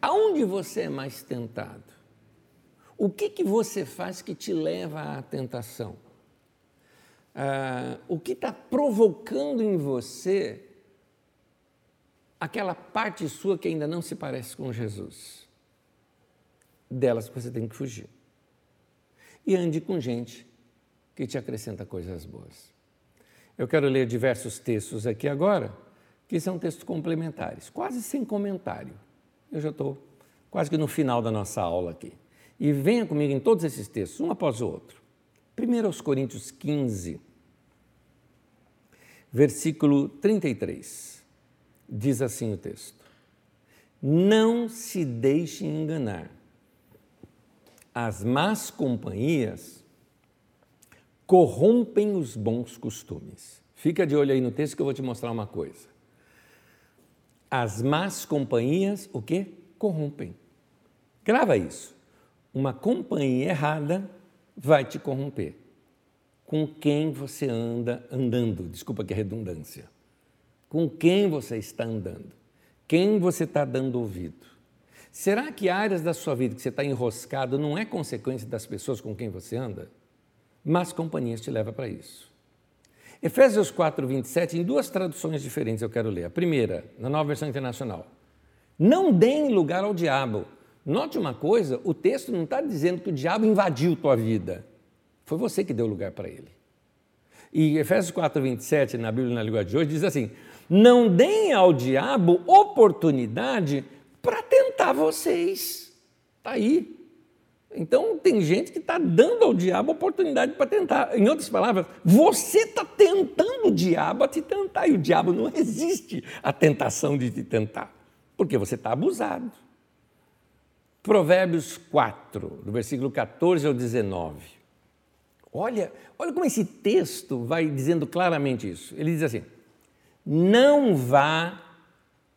Aonde você é mais tentado? O que, que você faz que te leva à tentação? Ah, o que está provocando em você aquela parte sua que ainda não se parece com Jesus? Delas você tem que fugir. E ande com gente que te acrescenta coisas boas. Eu quero ler diversos textos aqui agora, que são textos complementares, quase sem comentário. Eu já estou quase que no final da nossa aula aqui. E venha comigo em todos esses textos, um após o outro. Primeiro aos Coríntios 15, versículo 33. Diz assim o texto: Não se deixe enganar. as más companhias corrompem os bons costumes. Fica de olho aí no texto que eu vou te mostrar uma coisa. As más companhias, o quê? Corrompem. Grava isso. Uma companhia errada vai te corromper. Com quem você anda andando? Desculpa que é redundância. Com quem você está andando? Quem você está dando ouvido? Será que áreas da sua vida que você está enroscado não é consequência das pessoas com quem você anda? Mas companhias te leva para isso. Efésios 4, 27, em duas traduções diferentes eu quero ler. A primeira, na nova versão internacional. Não deem lugar ao diabo. Note uma coisa: o texto não está dizendo que o diabo invadiu tua vida. Foi você que deu lugar para ele. E Efésios 4, 27, na Bíblia na língua de hoje, diz assim: Não deem ao diabo oportunidade para tentar vocês. Está aí. Então, tem gente que está dando ao diabo oportunidade para tentar. Em outras palavras, você está tentando o diabo a te tentar, e o diabo não resiste à tentação de te tentar, porque você está abusado. Provérbios 4, do versículo 14 ao 19. Olha, olha como esse texto vai dizendo claramente isso. Ele diz assim: Não vá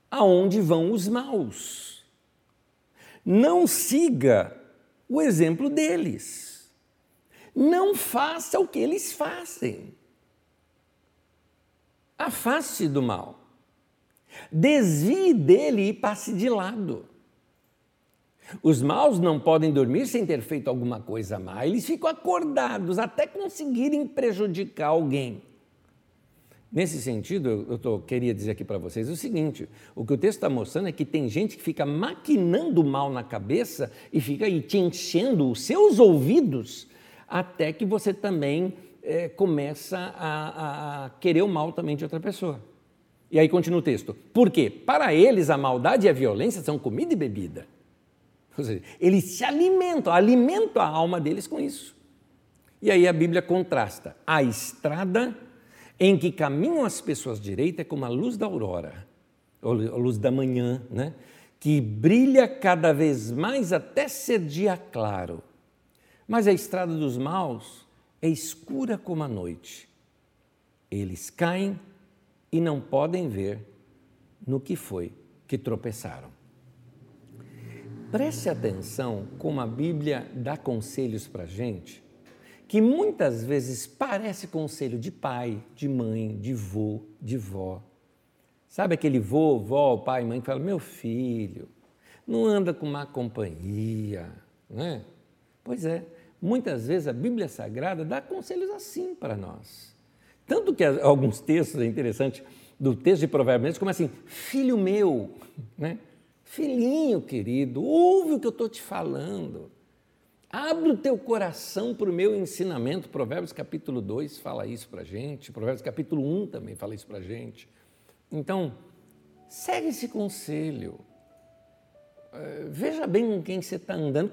aonde vão os maus. Não siga o exemplo deles. Não faça o que eles fazem. Afaste do mal. Desvie dele e passe de lado. Os maus não podem dormir sem ter feito alguma coisa má. Eles ficam acordados até conseguirem prejudicar alguém. Nesse sentido, eu tô, queria dizer aqui para vocês o seguinte: o que o texto está mostrando é que tem gente que fica maquinando mal na cabeça e fica aí te enchendo os seus ouvidos até que você também é, começa a, a, querer o mal também de outra pessoa. E aí continua o texto. Por quê? Para eles, a maldade e a violência são comida e bebida. Ou seja, eles se alimentam, alimentam a alma deles com isso. E aí a Bíblia contrasta a estrada em que caminham as pessoas direitas é como a luz da aurora, ou a luz da manhã, né? que brilha cada vez mais até ser dia claro. Mas a estrada dos maus é escura como a noite. Eles caem e não podem ver no que foi que tropeçaram. Preste atenção como a Bíblia dá conselhos para a gente que muitas vezes parece conselho de pai, de mãe, de vô, de vó. Sabe aquele vô, vó, pai, mãe que fala: meu filho, não anda com má companhia, né? Pois é, muitas vezes a Bíblia Sagrada dá conselhos assim para nós. Tanto que alguns textos, é interessante, do texto de Provérbios, como assim: filho meu, né? filhinho querido, ouve o que eu estou te falando. Abre o teu coração para o meu ensinamento. Provérbios capítulo 2 fala isso para a gente. Provérbios capítulo 1 também fala isso para a gente. Então, segue esse conselho. Eh, veja bem com quem você está andando.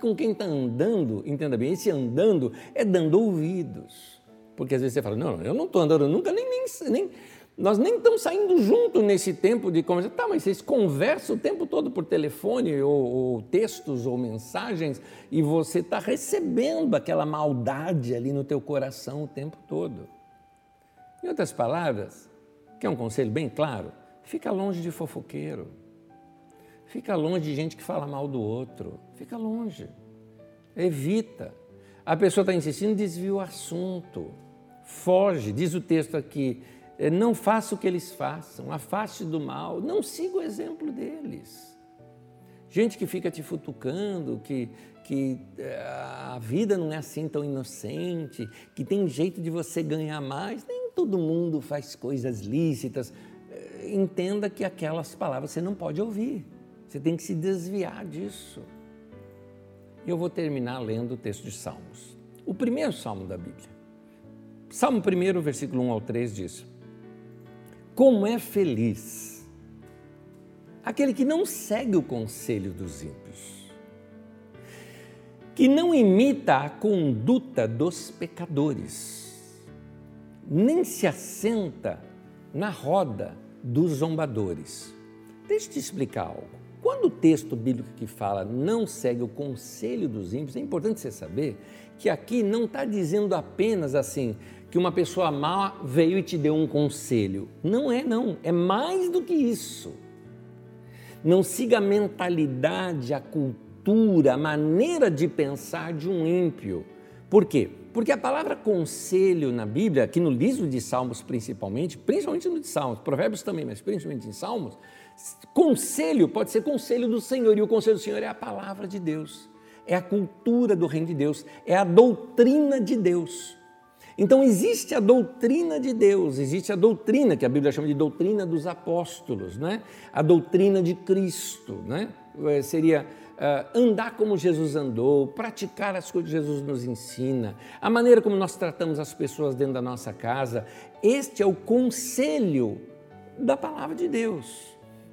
Com quem está andando, entenda bem, esse andando é dando ouvidos. Porque às vezes você fala, não, eu não estou andando nunca, nem, nem, nem nós nem estamos saindo junto nesse tempo de conversa. Tá, mas vocês conversam o tempo todo por telefone, ou, ou textos, ou mensagens, e você está recebendo aquela maldade ali no teu coração o tempo todo. Em outras palavras, que é um conselho bem claro, fica longe de fofoqueiro. Fica longe de gente que fala mal do outro. Fica longe. Evita. A pessoa está insistindo, desvia o assunto. Foge. Diz o texto aqui, não faça o que eles façam, afaste do mal, não siga o exemplo deles. Gente que fica te futucando, que, que é, a vida não é assim tão inocente, que tem jeito de você ganhar mais, nem todo mundo faz coisas lícitas. É, entenda que aquelas palavras você não pode ouvir, você tem que se desviar disso. E eu vou terminar lendo o texto de Salmos. O primeiro salmo da Bíblia. Salmo 1, versículo 1 ao 3 diz: como é feliz aquele que não segue o conselho dos ímpios, que não imita a conduta dos pecadores, nem se assenta na roda dos zombadores. Deixa eu te explicar algo. Quando o texto bíblico que fala não segue o conselho dos ímpios, é importante você saber que aqui não está dizendo apenas assim que uma pessoa má veio e te deu um conselho. Não é, não. É mais do que isso. Não siga a mentalidade, a cultura, a maneira de pensar de um ímpio. Por quê? Porque a palavra conselho na Bíblia, aqui no livro de Salmos principalmente, principalmente no de Salmos, Provérbios também, mas principalmente em Salmos, conselho pode ser conselho do Senhor, e o conselho do Senhor é a palavra de Deus, é a cultura do reino de Deus, é a doutrina de Deus. Então existe a doutrina de Deus, existe a doutrina que a Bíblia chama de doutrina dos apóstolos, né? a doutrina de Cristo, né? Seria uh, andar como Jesus andou, praticar as coisas que Jesus nos ensina, a maneira como nós tratamos as pessoas dentro da nossa casa. Este é o conselho da palavra de Deus.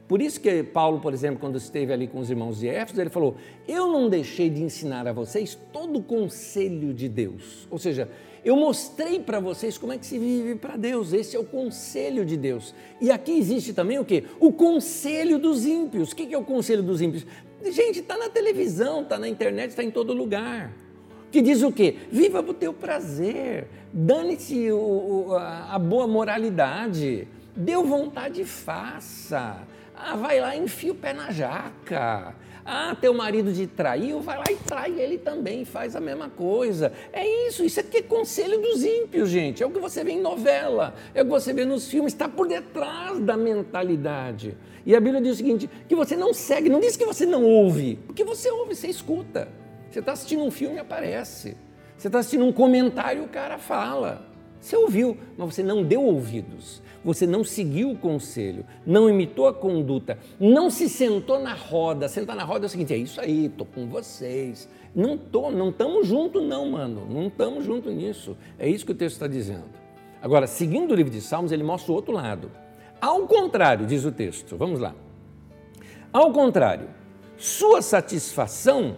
Por isso que Paulo, por exemplo, quando esteve ali com os irmãos de Éfeso, ele falou: Eu não deixei de ensinar a vocês todo o conselho de Deus. Ou seja, eu mostrei para vocês como é que se vive para Deus. Esse é o conselho de Deus. E aqui existe também o que? O conselho dos ímpios. O que é o conselho dos ímpios? Gente, está na televisão, está na internet, está em todo lugar. Que diz o quê? Viva o teu prazer, dane-se a boa moralidade, deu vontade, faça. Ah, vai lá e enfia o pé na jaca. Ah, teu marido te traiu, vai lá e trai ele também, faz a mesma coisa. É isso, isso aqui é conselho dos ímpios, gente. É o que você vê em novela, é o que você vê nos filmes, está por detrás da mentalidade. E a Bíblia diz o seguinte: que você não segue, não diz que você não ouve, porque você ouve, você escuta. Você está assistindo um filme, aparece. Você está assistindo um comentário, o cara fala. Você ouviu, mas você não deu ouvidos você não seguiu o conselho, não imitou a conduta, não se sentou na roda. Sentar na roda é o seguinte: é isso aí, estou com vocês. Não tô, não estamos juntos, não, mano. Não estamos juntos nisso. É isso que o texto está dizendo. Agora, seguindo o livro de Salmos, ele mostra o outro lado. Ao contrário, diz o texto, vamos lá. Ao contrário, sua satisfação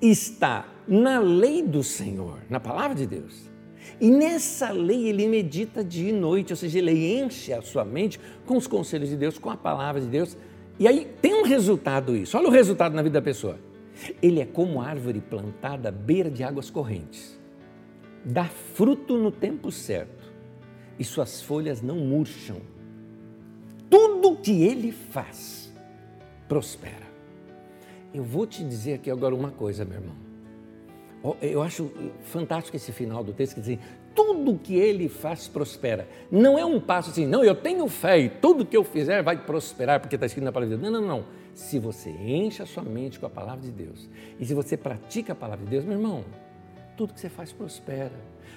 está na lei do Senhor, na palavra de Deus. E nessa lei ele medita dia e noite, ou seja, ele enche a sua mente com os conselhos de Deus, com a palavra de Deus. E aí tem um resultado isso. Olha o resultado na vida da pessoa. Ele é como árvore plantada à beira de águas correntes. Dá fruto no tempo certo e suas folhas não murcham. Tudo que ele faz prospera. Eu vou te dizer aqui agora uma coisa, meu irmão. Eu acho fantástico esse final do texto que diz assim, tudo que ele faz prospera. Não é um passo assim, não, eu tenho fé e tudo que eu fizer vai prosperar porque está escrito na palavra de Deus. Não, não, não. Se você enche a sua mente com a palavra de Deus e se você pratica a palavra de Deus, meu irmão, tudo que você faz prospera.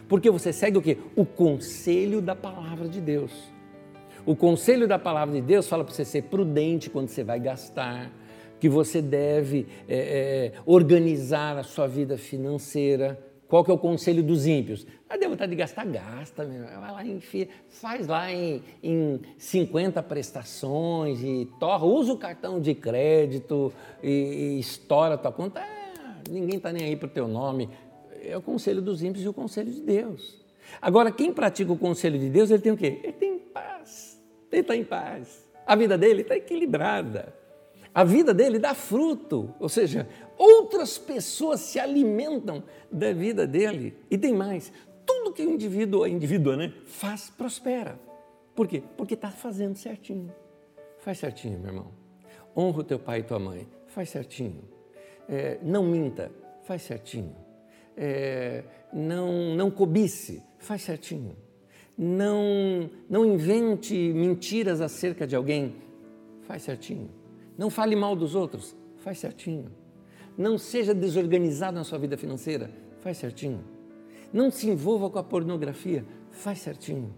Porque você segue o quê? O conselho da palavra de Deus. O conselho da palavra de Deus fala para você ser prudente quando você vai gastar, que você deve é, é, organizar a sua vida financeira. Qual que é o conselho dos ímpios? Ah, deu vontade de gastar, gasta, meu. vai lá, enfia, faz lá em, em 50 prestações e torra, usa o cartão de crédito e, e estoura a tua conta. Ah, ninguém está nem aí para o teu nome. É o conselho dos ímpios e o conselho de Deus. Agora, quem pratica o conselho de Deus, ele tem o quê? Ele tem paz, ele está em paz. A vida dele está equilibrada a vida dele dá fruto, ou seja, outras pessoas se alimentam da vida dele. E tem mais, tudo que o indivíduo, a indivídua, né, faz prospera. Por quê? Porque está fazendo certinho. Faz certinho, meu irmão. Honra o teu pai e tua mãe. Faz certinho. É, não minta. Faz certinho. É, não, não cobice. Faz certinho. Não, não invente mentiras acerca de alguém. Faz certinho não fale mal dos outros, faz certinho. Não seja desorganizado na sua vida financeira, faz certinho. Não se envolva com a pornografia, faz certinho.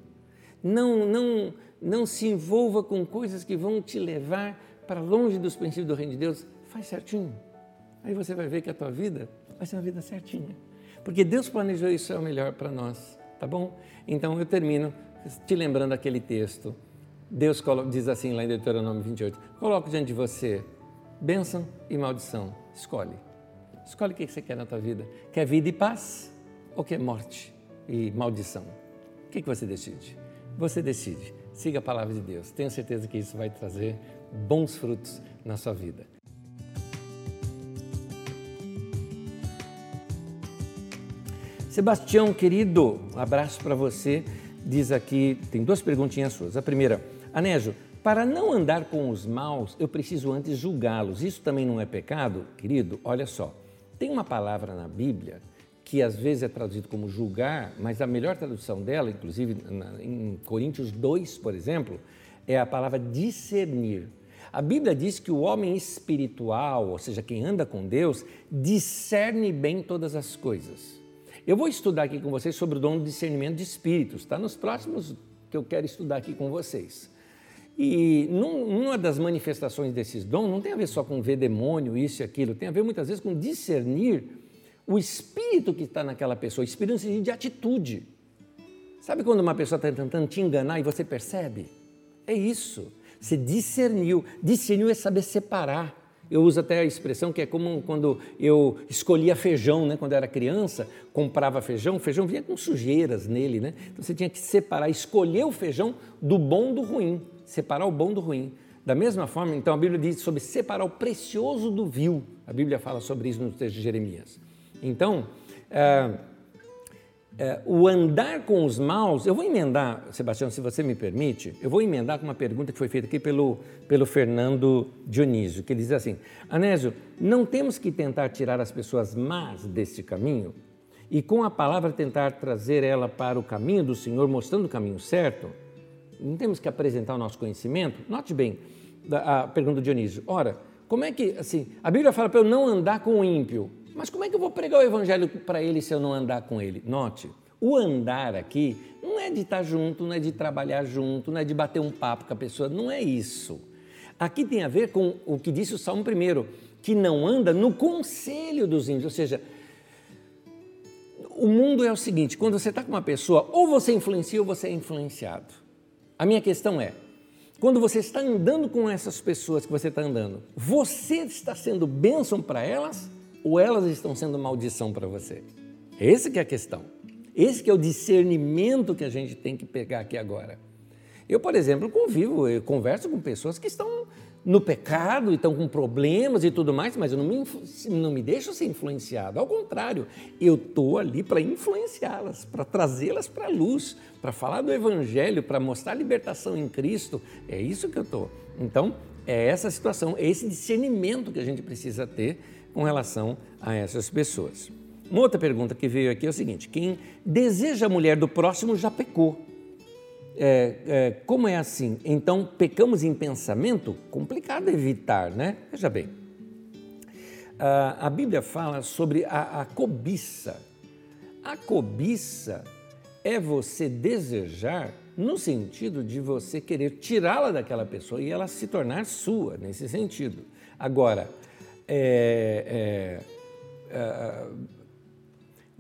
Não, não, não se envolva com coisas que vão te levar para longe dos princípios do reino de Deus, faz certinho. Aí você vai ver que a tua vida vai ser uma vida certinha. Porque Deus planejou isso é o melhor para nós, tá bom? Então eu termino te lembrando aquele texto Deus diz assim lá em Deuteronômio 28: coloque diante de você bênção e maldição. Escolhe. Escolhe o que você quer na tua vida. Quer vida e paz ou quer morte e maldição? O que você decide? Você decide. Siga a palavra de Deus. Tenho certeza que isso vai trazer bons frutos na sua vida. Sebastião, querido, um abraço para você. Diz aqui, tem duas perguntinhas suas. A primeira, Anésio, para não andar com os maus, eu preciso antes julgá-los. Isso também não é pecado? Querido, olha só. Tem uma palavra na Bíblia que às vezes é traduzido como julgar, mas a melhor tradução dela, inclusive em Coríntios 2, por exemplo, é a palavra discernir. A Bíblia diz que o homem espiritual, ou seja, quem anda com Deus, discerne bem todas as coisas. Eu vou estudar aqui com vocês sobre o dom do discernimento de espíritos, está nos próximos que eu quero estudar aqui com vocês. E numa das manifestações desses dons não tem a ver só com ver demônio, isso e aquilo, tem a ver muitas vezes com discernir o espírito que está naquela pessoa, espírito de atitude. Sabe quando uma pessoa está tentando te enganar e você percebe? É isso. Você discerniu. Discernir é saber separar. Eu uso até a expressão que é como quando eu escolhia feijão, né? quando eu era criança, comprava feijão, o feijão vinha com sujeiras nele, né? Então você tinha que separar, escolher o feijão do bom do ruim, separar o bom do ruim. Da mesma forma, então a Bíblia diz sobre separar o precioso do vil. A Bíblia fala sobre isso no texto de Jeremias. Então, é, é, o andar com os maus, eu vou emendar, Sebastião, se você me permite, eu vou emendar com uma pergunta que foi feita aqui pelo, pelo Fernando Dionísio, que ele diz assim: Anésio, não temos que tentar tirar as pessoas más deste caminho e com a palavra tentar trazer ela para o caminho do Senhor, mostrando o caminho certo? Não temos que apresentar o nosso conhecimento? Note bem a pergunta do Dionísio: ora, como é que, assim, a Bíblia fala para eu não andar com o ímpio. Mas como é que eu vou pregar o evangelho para ele se eu não andar com ele? Note, o andar aqui não é de estar junto, não é de trabalhar junto, não é de bater um papo com a pessoa, não é isso. Aqui tem a ver com o que disse o Salmo primeiro, que não anda no conselho dos índios, ou seja, o mundo é o seguinte: quando você está com uma pessoa, ou você influencia ou você é influenciado. A minha questão é: quando você está andando com essas pessoas que você está andando, você está sendo bênção para elas ou elas estão sendo maldição para você? Esse que é a questão. Esse que é o discernimento que a gente tem que pegar aqui agora. Eu, por exemplo, convivo, eu converso com pessoas que estão no pecado e estão com problemas e tudo mais, mas eu não me, não me deixo ser influenciado. Ao contrário, eu estou ali para influenciá-las, para trazê-las para a luz, para falar do Evangelho, para mostrar a libertação em Cristo. É isso que eu estou. Então, é essa situação, é esse discernimento que a gente precisa ter com relação a essas pessoas. Uma outra pergunta que veio aqui é o seguinte: quem deseja a mulher do próximo já pecou. É, é, como é assim? Então, pecamos em pensamento? Complicado evitar, né? Veja bem, a, a Bíblia fala sobre a, a cobiça. A cobiça é você desejar no sentido de você querer tirá-la daquela pessoa e ela se tornar sua, nesse sentido. Agora, é, é, é,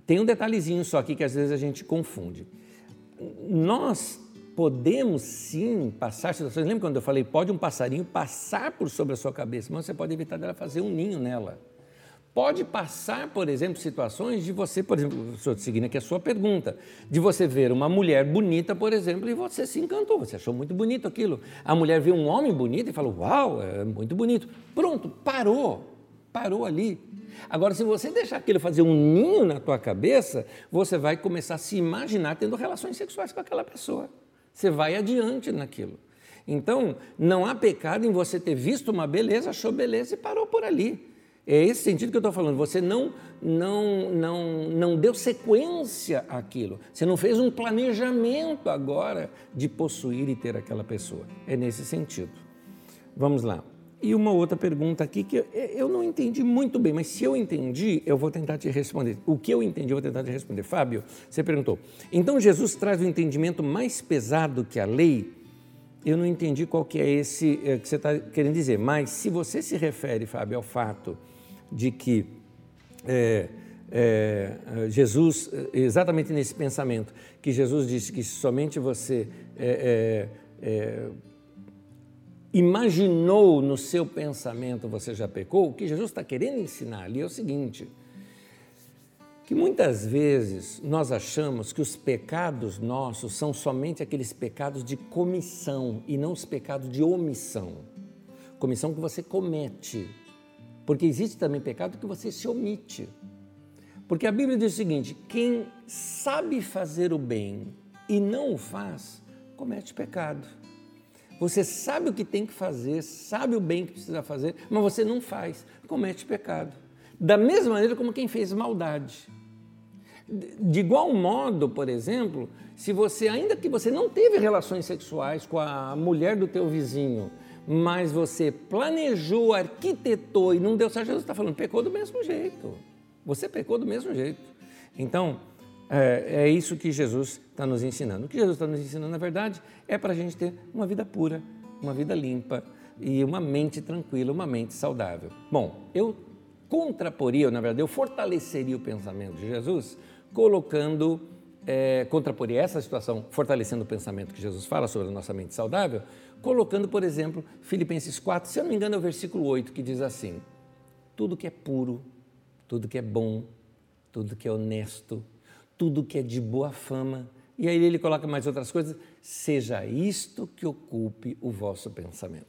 tem um detalhezinho só aqui que às vezes a gente confunde. Nós podemos sim passar situações. Lembra quando eu falei, pode um passarinho passar por sobre a sua cabeça, mas você pode evitar dela fazer um ninho nela. Pode passar, por exemplo, situações de você, por exemplo, seguindo aqui a sua pergunta, de você ver uma mulher bonita, por exemplo, e você se encantou, você achou muito bonito aquilo. A mulher viu um homem bonito e falou, uau, é muito bonito. Pronto, parou parou ali. Agora, se você deixar aquilo fazer um ninho na tua cabeça, você vai começar a se imaginar tendo relações sexuais com aquela pessoa. Você vai adiante naquilo. Então, não há pecado em você ter visto uma beleza, achou beleza e parou por ali. É esse sentido que eu estou falando. Você não, não, não, não deu sequência àquilo. Você não fez um planejamento agora de possuir e ter aquela pessoa. É nesse sentido. Vamos lá. E uma outra pergunta aqui que eu não entendi muito bem, mas se eu entendi, eu vou tentar te responder. O que eu entendi, eu vou tentar te responder. Fábio, você perguntou. Então Jesus traz um entendimento mais pesado que a lei? Eu não entendi qual que é esse é, que você está querendo dizer, mas se você se refere, Fábio, ao fato de que é, é, Jesus, exatamente nesse pensamento, que Jesus disse que somente você é, imaginou no seu pensamento você já pecou, o que Jesus está querendo ensinar ali é o seguinte: que muitas vezes nós achamos que os pecados nossos são somente aqueles pecados de comissão e não os pecados de omissão. comissão que você comete. Porque existe também pecado que você se omite. Porque a Bíblia diz o seguinte: quem sabe fazer o bem e não o faz, comete pecado. Você sabe o que tem que fazer, sabe o bem que precisa fazer, mas você não faz, comete pecado. Da mesma maneira como quem fez maldade. De igual modo, por exemplo, se você, ainda que você não teve relações sexuais com a mulher do teu vizinho, mas você planejou, arquitetou e não deu certo, Jesus está falando, pecou do mesmo jeito. Você pecou do mesmo jeito. Então, é, é isso que Jesus está nos ensinando. O que Jesus está nos ensinando, na verdade, é para a gente ter uma vida pura, uma vida limpa e uma mente tranquila, uma mente saudável. Bom, eu contraporia, na verdade, eu fortaleceria o pensamento de Jesus colocando, é, contraporia essa situação, fortalecendo o pensamento que Jesus fala sobre a nossa mente saudável, colocando, por exemplo, Filipenses 4, se eu não me engano é o versículo 8, que diz assim: tudo que é puro, tudo que é bom, tudo que é honesto, tudo que é de boa fama. E aí ele coloca mais outras coisas, seja isto que ocupe o vosso pensamento.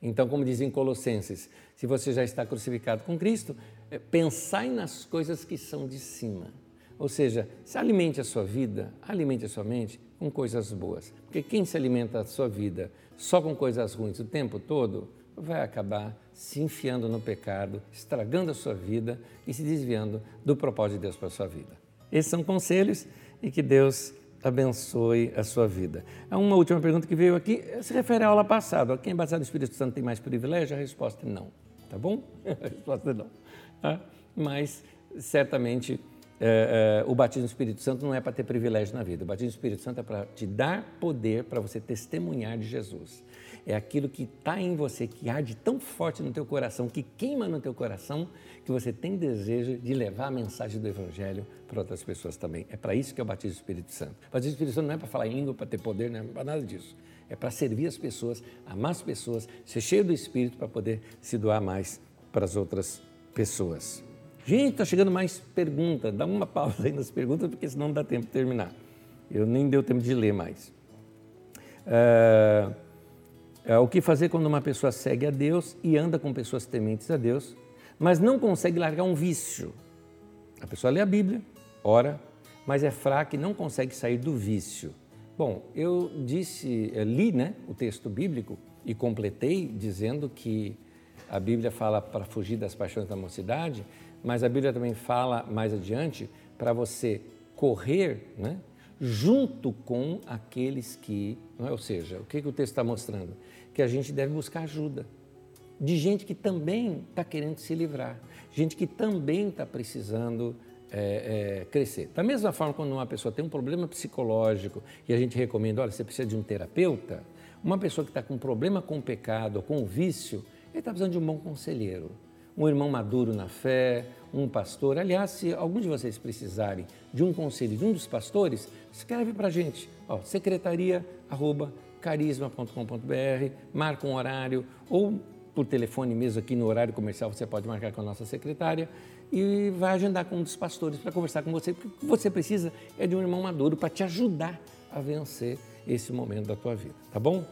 Então, como dizem Colossenses, se você já está crucificado com Cristo, é, pensai nas coisas que são de cima. Ou seja, se alimente a sua vida, alimente a sua mente com coisas boas. Porque quem se alimenta a sua vida só com coisas ruins o tempo todo, vai acabar se enfiando no pecado, estragando a sua vida e se desviando do propósito de Deus para a sua vida. Esses são conselhos e que Deus abençoe a sua vida. Uma última pergunta que veio aqui, se refere à aula passada. Quem é batizado no Espírito Santo tem mais privilégio? A resposta é não. Tá bom? A resposta é não. Tá? Mas, certamente, é, é, o batismo no Espírito Santo não é para ter privilégio na vida. O batismo no Espírito Santo é para te dar poder para você testemunhar de Jesus. É aquilo que está em você, que arde tão forte no teu coração, que queima no teu coração, que você tem desejo de levar a mensagem do Evangelho para outras pessoas também. É para isso que é o batismo do Espírito Santo. O batismo do Espírito Santo não é para falar em língua, para ter poder, não é para nada disso. É para servir as pessoas, amar as pessoas, ser cheio do Espírito para poder se doar mais para as outras pessoas. Gente, está chegando mais pergunta. Dá uma pausa aí nas perguntas, porque senão não dá tempo de terminar. Eu nem deu tempo de ler mais. É, é, o que fazer quando uma pessoa segue a Deus e anda com pessoas tementes a Deus, mas não consegue largar um vício? A pessoa lê a Bíblia, ora, mas é fraca e não consegue sair do vício. Bom, eu disse, eu li né, o texto bíblico e completei dizendo que a Bíblia fala para fugir das paixões da mocidade, mas a Bíblia também fala mais adiante para você correr né, junto com aqueles que. É? Ou seja, o que, que o texto está mostrando? Que a gente deve buscar ajuda de gente que também está querendo se livrar, gente que também está precisando é, é, crescer. Da mesma forma, quando uma pessoa tem um problema psicológico e a gente recomenda, olha, você precisa de um terapeuta, uma pessoa que está com problema com o pecado ou com o vício, ele está precisando de um bom conselheiro um irmão maduro na fé, um pastor. Aliás, se algum de vocês precisarem de um conselho de um dos pastores, escreve para a gente, ó, secretaria.carisma.com.br, marca um horário ou por telefone mesmo aqui no horário comercial você pode marcar com a nossa secretária e vai agendar com um dos pastores para conversar com você, porque o que você precisa é de um irmão maduro para te ajudar a vencer esse momento da tua vida, tá bom?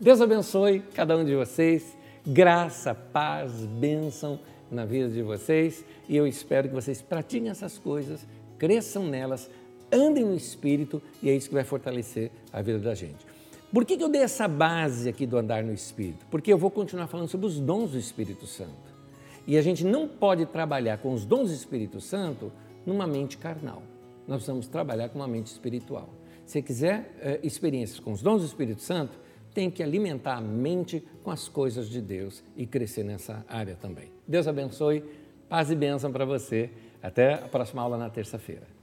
Deus abençoe cada um de vocês graça, paz, bênção na vida de vocês e eu espero que vocês pratiquem essas coisas, cresçam nelas, andem no Espírito e é isso que vai fortalecer a vida da gente. Por que, eu dei essa base aqui do andar no Espírito? Porque eu vou continuar falando sobre os dons do Espírito Santo. E a gente não pode trabalhar com os dons do Espírito Santo numa mente carnal. Nós precisamos trabalhar com uma mente espiritual. Se quiser eh, experiências com os dons do Espírito Santo, tem que alimentar a mente com as coisas de Deus e crescer nessa área também. Deus abençoe, paz e bênção para você. Até a próxima aula na terça-feira.